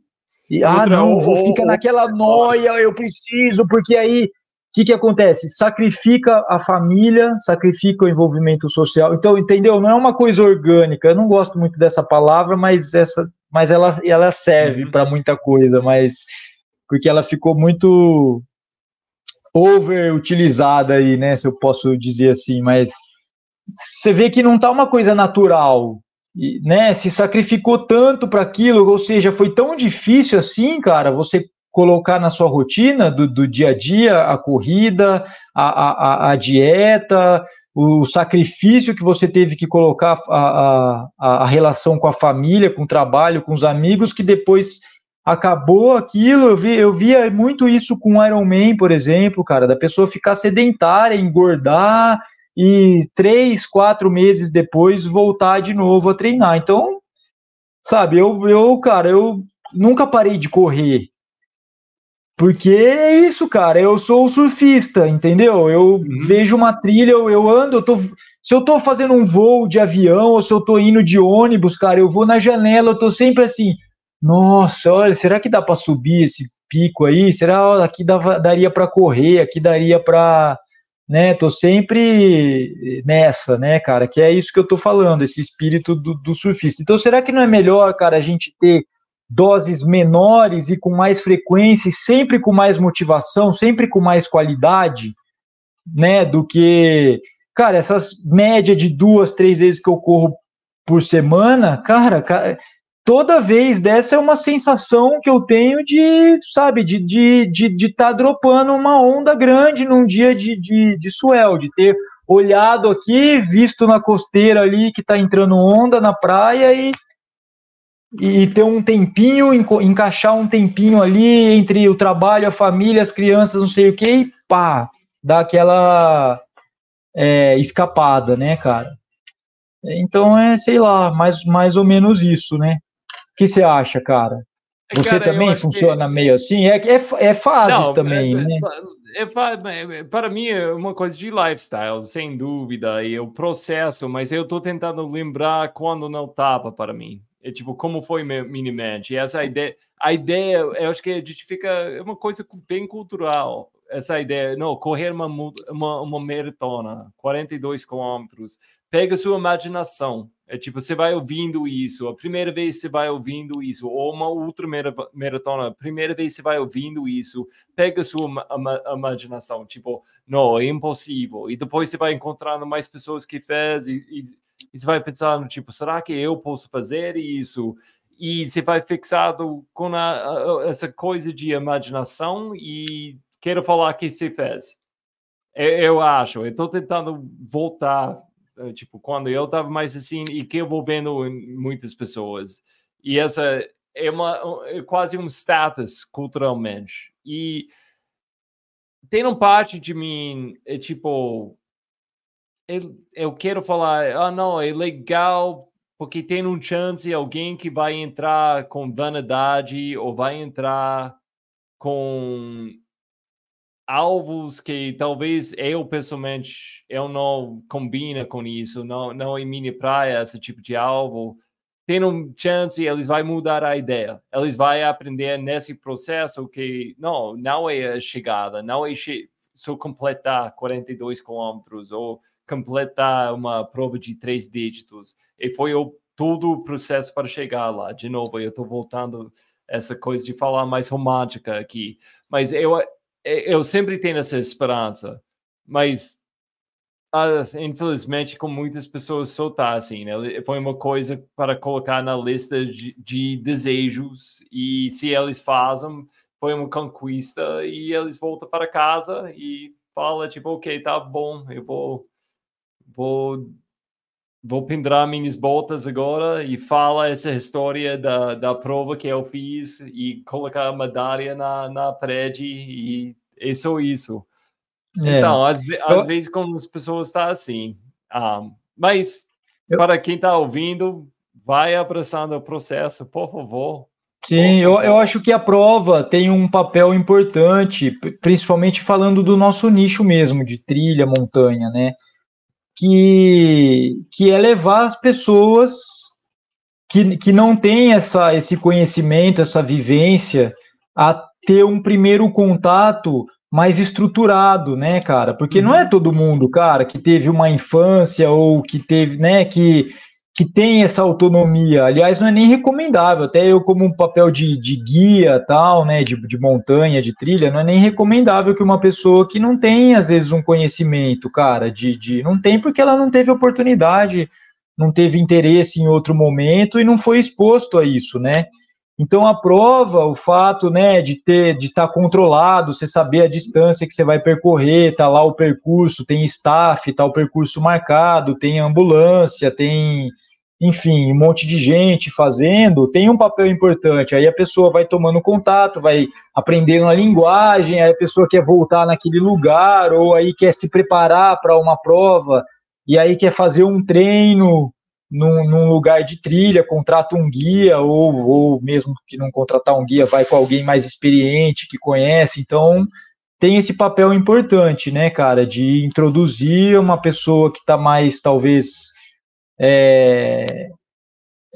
e ah, não, vou fica naquela noia, eu preciso, porque aí que, que acontece? Sacrifica a família, sacrifica o envolvimento social. Então, entendeu? Não é uma coisa orgânica. Eu não gosto muito dessa palavra, mas essa, mas ela, ela serve uhum. para muita coisa, mas porque ela ficou muito overutilizada aí, né? Se eu posso dizer assim, mas você vê que não tá uma coisa natural, né? Se sacrificou tanto para aquilo, ou seja, foi tão difícil assim, cara, você colocar na sua rotina do, do dia a dia a corrida, a, a, a, dieta, o sacrifício que você teve que colocar, a, a, a relação com a família, com o trabalho, com os amigos, que depois acabou aquilo. Eu, vi, eu via muito isso com Iron Man, por exemplo, cara, da pessoa ficar sedentária, engordar e três, quatro meses depois voltar de novo a treinar. Então, sabe, eu, eu cara, eu nunca parei de correr. Porque é isso, cara. Eu sou surfista, entendeu? Eu uhum. vejo uma trilha, eu, eu ando, eu tô. Se eu tô fazendo um voo de avião ou se eu tô indo de ônibus, cara, eu vou na janela, eu tô sempre assim. Nossa, olha, será que dá para subir esse pico aí? Será aqui dava, daria para correr? Aqui daria para, né? Tô sempre nessa, né, cara? Que é isso que eu tô falando, esse espírito do, do surfista. Então, será que não é melhor, cara, a gente ter doses menores e com mais frequência, e sempre com mais motivação, sempre com mais qualidade, né, do que, cara, essas média de duas, três vezes que eu corro por semana, cara, toda vez dessa é uma sensação que eu tenho de, sabe, de estar de, de, de tá dropando uma onda grande num dia de, de, de swell, de ter olhado aqui, visto na costeira ali que tá entrando onda na praia e e ter um tempinho, encaixar um tempinho ali entre o trabalho, a família, as crianças, não sei o que, e pá, dar aquela é, escapada, né, cara? Então é, sei lá, mais, mais ou menos isso, né? O que você acha, cara? É, você cara, também funciona que... meio assim? É, é, é fases não, também, é, né? É, é, para mim é uma coisa de lifestyle, sem dúvida, e o processo, mas eu estou tentando lembrar quando não estava para mim. É tipo, como foi minimamente? E essa ideia, a ideia, eu acho que a gente fica, é uma coisa bem cultural. Essa ideia, não, correr uma, uma, uma maratona, 42 quilômetros, pega sua imaginação. É tipo, você vai ouvindo isso, a primeira vez você vai ouvindo isso, ou uma outra maratona, a primeira vez você vai ouvindo isso, pega sua imaginação, tipo, não, é impossível. E depois você vai encontrando mais pessoas que fez e, e e você vai pensar no tipo, será que eu posso fazer isso? E você vai fixado com a, a, essa coisa de imaginação e quero falar que você fez. Eu, eu acho, eu estou tentando voltar, tipo, quando eu estava mais assim e que eu vou vendo em muitas pessoas. E essa é, uma, é quase um status culturalmente. E tem uma parte de mim, é tipo, eu, eu quero falar, ah, não, é legal porque tem um chance alguém que vai entrar com vanidade ou vai entrar com alvos que talvez eu pessoalmente eu não combina com isso, não não é minha praia esse tipo de alvo. Tem um chance eles vai mudar a ideia. Eles vai aprender nesse processo que não, não é a chegada, não é che só completar 42 quilômetros ou completar uma prova de três dígitos. E foi o, todo o processo para chegar lá. De novo, eu estou voltando essa coisa de falar mais romântica aqui. Mas eu, eu sempre tenho essa esperança. Mas, infelizmente, com muitas pessoas tá assim, né? Foi uma coisa para colocar na lista de, de desejos. E se eles fazem, foi uma conquista. E eles voltam para casa e fala tipo, ok, tá bom, eu vou vou vou pendurar minhas botas agora e fala essa história da, da prova que eu fiz e colocar a medalha na, na parede e é só isso. É. Então, às, às vezes, como as pessoas estão tá assim. Um, ah, mas, eu... para quem está ouvindo, vai abraçando o processo, por favor. Sim, eu, eu acho que a prova tem um papel importante, principalmente falando do nosso nicho mesmo, de trilha, montanha, né? Que, que é levar as pessoas que, que não têm essa, esse conhecimento, essa vivência, a ter um primeiro contato mais estruturado, né, cara? Porque uhum. não é uhum. todo mundo, cara, que teve uma infância ou que teve, né, que que tem essa autonomia. Aliás, não é nem recomendável. Até eu, como um papel de, de guia, tal, né, de, de montanha, de trilha, não é nem recomendável que uma pessoa que não tem, às vezes, um conhecimento, cara, de, de não tem porque ela não teve oportunidade, não teve interesse em outro momento e não foi exposto a isso, né? Então a prova, o fato, né, de ter, de estar tá controlado, você saber a distância que você vai percorrer, tá lá o percurso, tem staff, tá o percurso marcado, tem ambulância, tem enfim, um monte de gente fazendo, tem um papel importante. Aí a pessoa vai tomando contato, vai aprendendo a linguagem, aí a pessoa quer voltar naquele lugar, ou aí quer se preparar para uma prova, e aí quer fazer um treino num, num, lugar de trilha, contrata um guia, ou, ou mesmo que não contratar um guia, vai com alguém mais experiente, que conhece. Então, tem esse papel importante, né, cara, de introduzir uma pessoa que está mais, talvez é,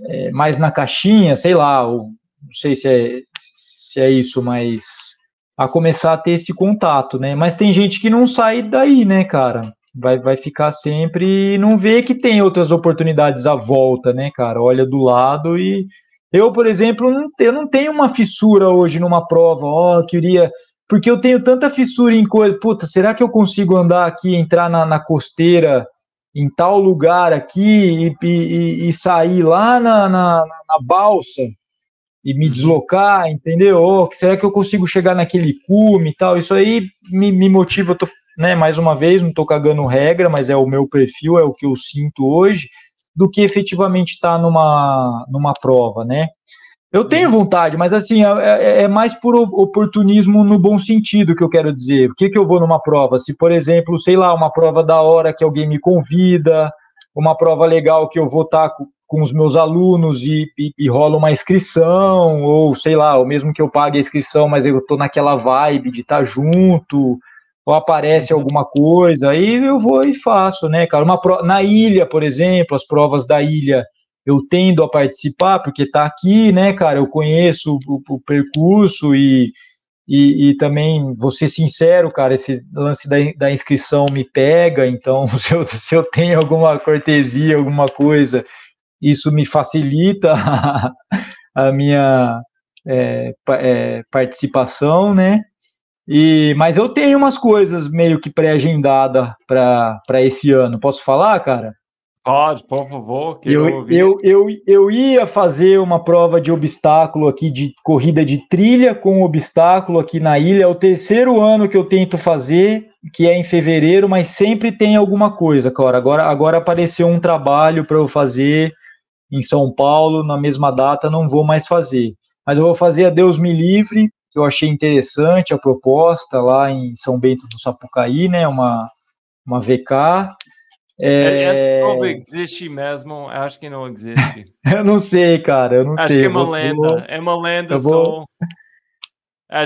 é, mais na caixinha, sei lá, ou, não sei se é, se é isso, mas a começar a ter esse contato, né? Mas tem gente que não sai daí, né, cara? Vai, vai ficar sempre e não vê que tem outras oportunidades à volta, né, cara? Olha do lado e eu, por exemplo, não, eu não tenho uma fissura hoje numa prova, ó, oh, queria porque eu tenho tanta fissura em coisa, puta, será que eu consigo andar aqui, entrar na, na costeira em tal lugar aqui e, e, e sair lá na, na, na, balsa e me uhum. deslocar, entendeu? Oh, será que eu consigo chegar naquele cume e tal? Isso aí me, me motiva, eu tô, né, mais uma vez, não estou cagando regra, mas é o meu perfil, é o que eu sinto hoje, do que efetivamente estar tá numa, numa prova, né? Eu tenho vontade, mas assim, é, é, é, mais por oportunismo no bom sentido que eu quero dizer. Por que, que eu vou numa prova? Se, por exemplo, sei lá, uma prova da hora que alguém me convida, uma prova legal que eu vou estar com, com os meus alunos e, e, e, rola uma inscrição, ou sei lá, ou mesmo que eu pague a inscrição, mas eu estou naquela vibe de estar junto, ou aparece uhum. alguma coisa, aí eu vou e faço, né, cara? Uma pro... Na ilha, por exemplo, as provas da ilha eu tendo a participar, porque está aqui, né, cara? Eu conheço o, o percurso e, e, e, também, vou ser sincero, cara, esse lance da, da inscrição me pega, então, se eu, se eu tenho alguma cortesia, alguma coisa, isso me facilita a, a minha é, é, participação, né? E, mas eu tenho umas coisas meio que pré-agendada para esse ano. Posso falar, cara? Pode, por favor. Eu, eu, eu, eu ia fazer uma prova de obstáculo aqui, de corrida de trilha com obstáculo aqui na ilha. É o terceiro ano que eu tento fazer, que é em fevereiro, mas sempre tem alguma coisa, cara. Agora, agora apareceu um trabalho para eu fazer em São Paulo, na mesma data, não vou mais fazer. Mas eu vou fazer a Deus Me Livre, que eu achei interessante a proposta lá em São Bento do Sapucaí, né? Uma, uma VK. É... Essa prova existe mesmo? Eu acho que não existe. eu não sei, cara, eu não acho sei. Acho que é uma lenda, vou... é uma lenda só.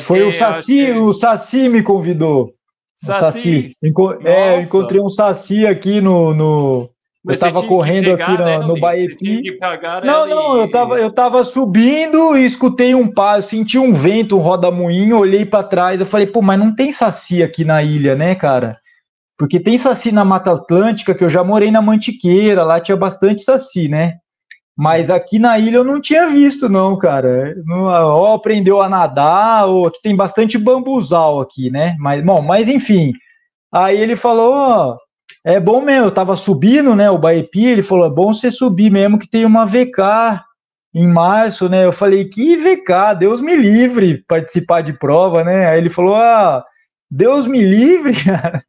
Foi que, o Saci, que... o Saci me convidou. Saci? Saci. Enco... É, eu encontrei um Saci aqui no, no... eu tava correndo aqui no, né? no Baepi. Não, não, e... eu tava, eu tava subindo e escutei um eu senti um vento, um roda-moinho, olhei para trás, eu falei, pô, mas não tem Saci aqui na ilha, né, cara? Porque tem saci na Mata Atlântica, que eu já morei na Mantiqueira, lá tinha bastante saci, né? Mas aqui na ilha eu não tinha visto, não, cara. Ou aprendeu a nadar, ou aqui tem bastante bambuzal aqui, né? Mas, bom, mas enfim. Aí ele falou, ó, é bom mesmo, eu tava subindo, né, o Baepi, ele falou, é bom você subir mesmo que tem uma VK em março, né? Eu falei, que VK, Deus me livre participar de prova, né? Aí ele falou, ah, Deus me livre, cara.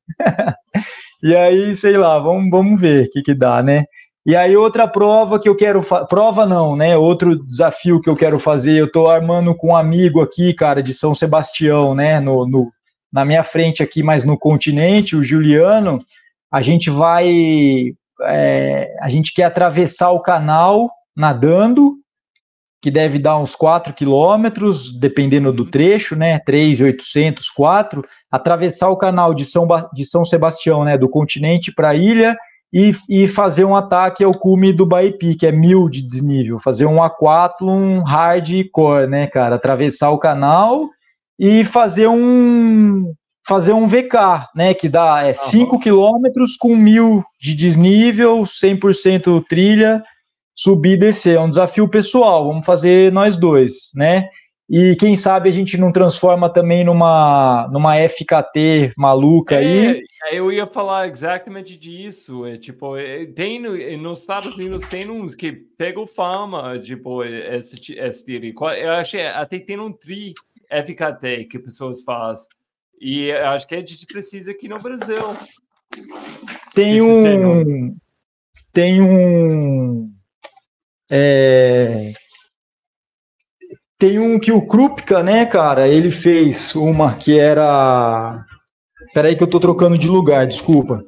e aí, sei lá, vamos, vamos ver o que, que dá, né? E aí, outra prova que eu quero. Prova não, né? Outro desafio que eu quero fazer. Eu tô armando com um amigo aqui, cara, de São Sebastião, né? No, no, na minha frente aqui, mas no continente, o Juliano. A gente vai. É, a gente quer atravessar o canal nadando que deve dar uns 4 quilômetros, dependendo do trecho, né? 3,800, 4, atravessar o canal de São, de São Sebastião, né? Do continente para a ilha e, e, fazer um ataque ao cume do Baipi, que é mil de desnível, fazer um um hardcore, né, cara? Atravessar o canal e fazer um fazer um VK, né, que dá 5 é, quilômetros com mil de desnível, 100% trilha, subir e descer. É um desafio pessoal, vamos fazer nós dois, né? E quem sabe a gente não transforma também numa, numa FKT maluca é, aí. Eu ia falar exatamente disso. É, tipo, é, tem nos Estados Unidos tem uns que pegam fama, tipo, esse, esse tiro. Eu achei até tem um tri FKT que pessoas fazem. E acho que a gente precisa aqui no Brasil. Tem um. Tem um é... Tem um que o Krupka, né, cara, ele fez uma que era. Peraí que eu tô trocando de lugar, desculpa.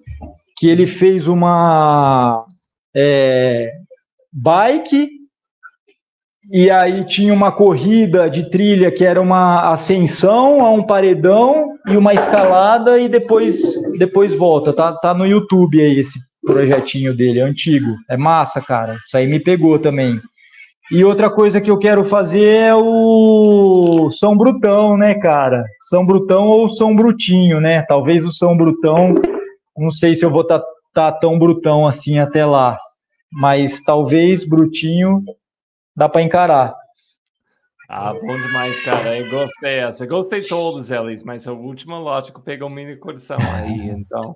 Que ele fez uma é... bike e aí tinha uma corrida de trilha que era uma ascensão a um paredão e uma escalada e depois depois volta. Tá, tá no YouTube aí esse projetinho dele, é antigo. É massa, cara. Isso aí me pegou também. E outra coisa que eu quero fazer é o São Brutão, né, cara? São Brutão ou São Brutinho, né? Talvez o São Brutão, não sei se eu vou estar tá, tá tão brutão assim até lá, mas talvez Brutinho dá para encarar. Ah, bom demais, cara. Eu gostei. Eu gostei todos eles, mas a última, lógico, pegou um mini coração aí, então.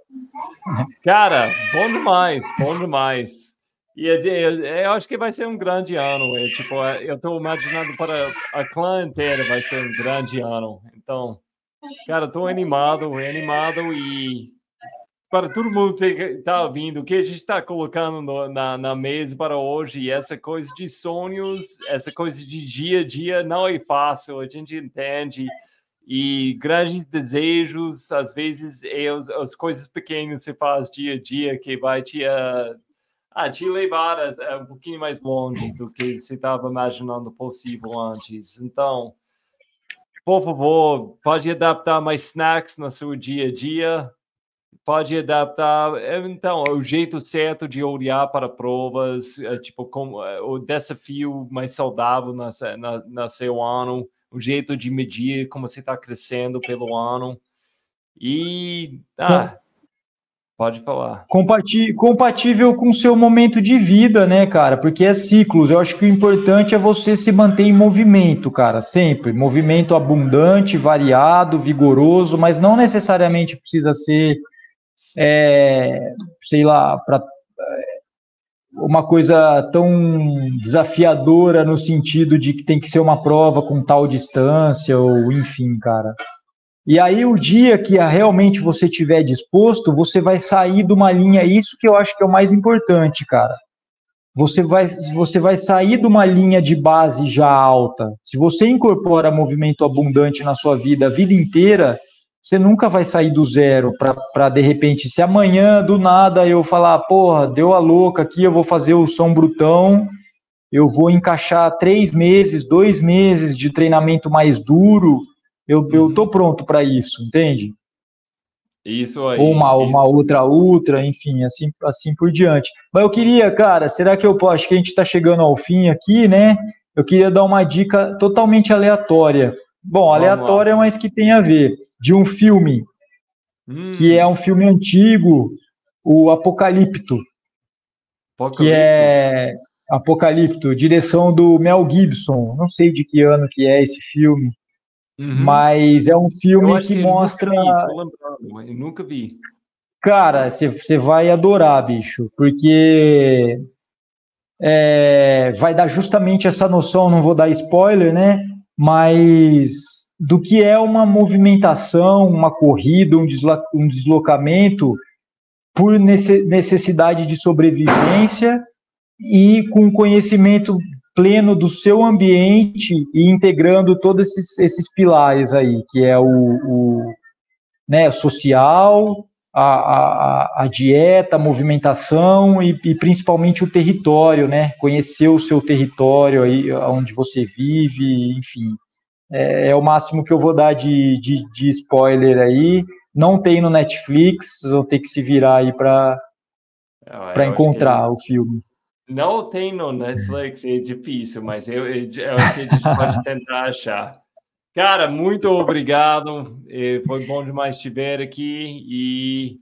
Cara, bom demais, bom demais. E eu, eu, eu, acho que vai ser um grande ano. Eu, tipo, eu estou imaginando para a clã inteira vai ser um grande ano. Então, cara, estou animado, animado e para todo mundo que está ouvindo, o que a gente está colocando no, na, na mesa para hoje, essa coisa de sonhos, essa coisa de dia a dia não é fácil, a gente entende. E grandes desejos, às vezes, é as, as coisas pequenas que você faz dia a dia que vai te, uh, te levar a, a um pouquinho mais longe do que você estava imaginando possível antes. Então, por favor, pode adaptar mais snacks no seu dia a dia pode adaptar. É, então, o jeito certo de olhar para provas, é, tipo, como, é, o desafio mais saudável na, na, na seu ano, o jeito de medir como você está crescendo pelo ano. E. Ah, Pode falar. Compati compatível com o seu momento de vida, né, cara? Porque é ciclos. Eu acho que o importante é você se manter em movimento, cara, sempre. Movimento abundante, variado, vigoroso, mas não necessariamente precisa ser é, sei lá, para é, uma coisa tão desafiadora no sentido de que tem que ser uma prova com tal distância, ou enfim, cara. E aí, o dia que realmente você tiver disposto, você vai sair de uma linha, isso que eu acho que é o mais importante, cara. Você vai, você vai sair de uma linha de base já alta. Se você incorpora movimento abundante na sua vida a vida inteira, você nunca vai sair do zero para de repente, se amanhã do nada eu falar, porra, deu a louca aqui, eu vou fazer o som brutão, eu vou encaixar três meses, dois meses de treinamento mais duro, eu, eu tô uhum. pronto para isso, entende? Isso aí. Ou uma, uma outra ultra, enfim, assim, assim por diante. Mas eu queria, cara, será que eu posso? Acho que a gente está chegando ao fim aqui, né? Eu queria dar uma dica totalmente aleatória. Bom, aleatória, mas que tem a ver. De um filme, hum. que é um filme antigo, o Apocalipto. Apocalipto. Que é Apocalipto, direção do Mel Gibson. Não sei de que ano que é esse filme. Uhum. Mas é um filme que, que mostra. Nunca vi, eu nunca vi. Cara, você vai adorar, bicho, porque é, vai dar justamente essa noção, não vou dar spoiler, né? Mas do que é uma movimentação, uma corrida, um, deslocamento por necessidade de sobrevivência e com conhecimento pleno do seu ambiente e integrando todos esses, esses pilares aí, que é o, o né, social, a, a, a dieta, a movimentação e, e, principalmente o território, né? Conhecer o seu território aí, onde você vive, enfim. É, é o máximo que eu vou dar de, de, de, spoiler aí. Não tem no Netflix, vou ter que se virar aí para para encontrar o filme. Não tem no Netflix, é difícil, mas eu, eu, eu acho que a gente pode tentar achar. Cara, muito obrigado. Foi bom demais te ver aqui e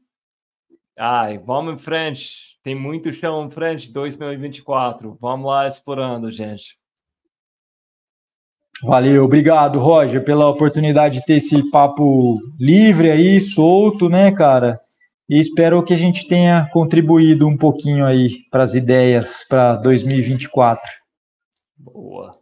ai, vamos em frente. Tem muito chão em frente 2024. Vamos lá explorando, gente. Valeu, obrigado, Roger, pela oportunidade de ter esse papo livre aí, solto, né, cara? E espero que a gente tenha contribuído um pouquinho aí para as ideias para 2024. Boa.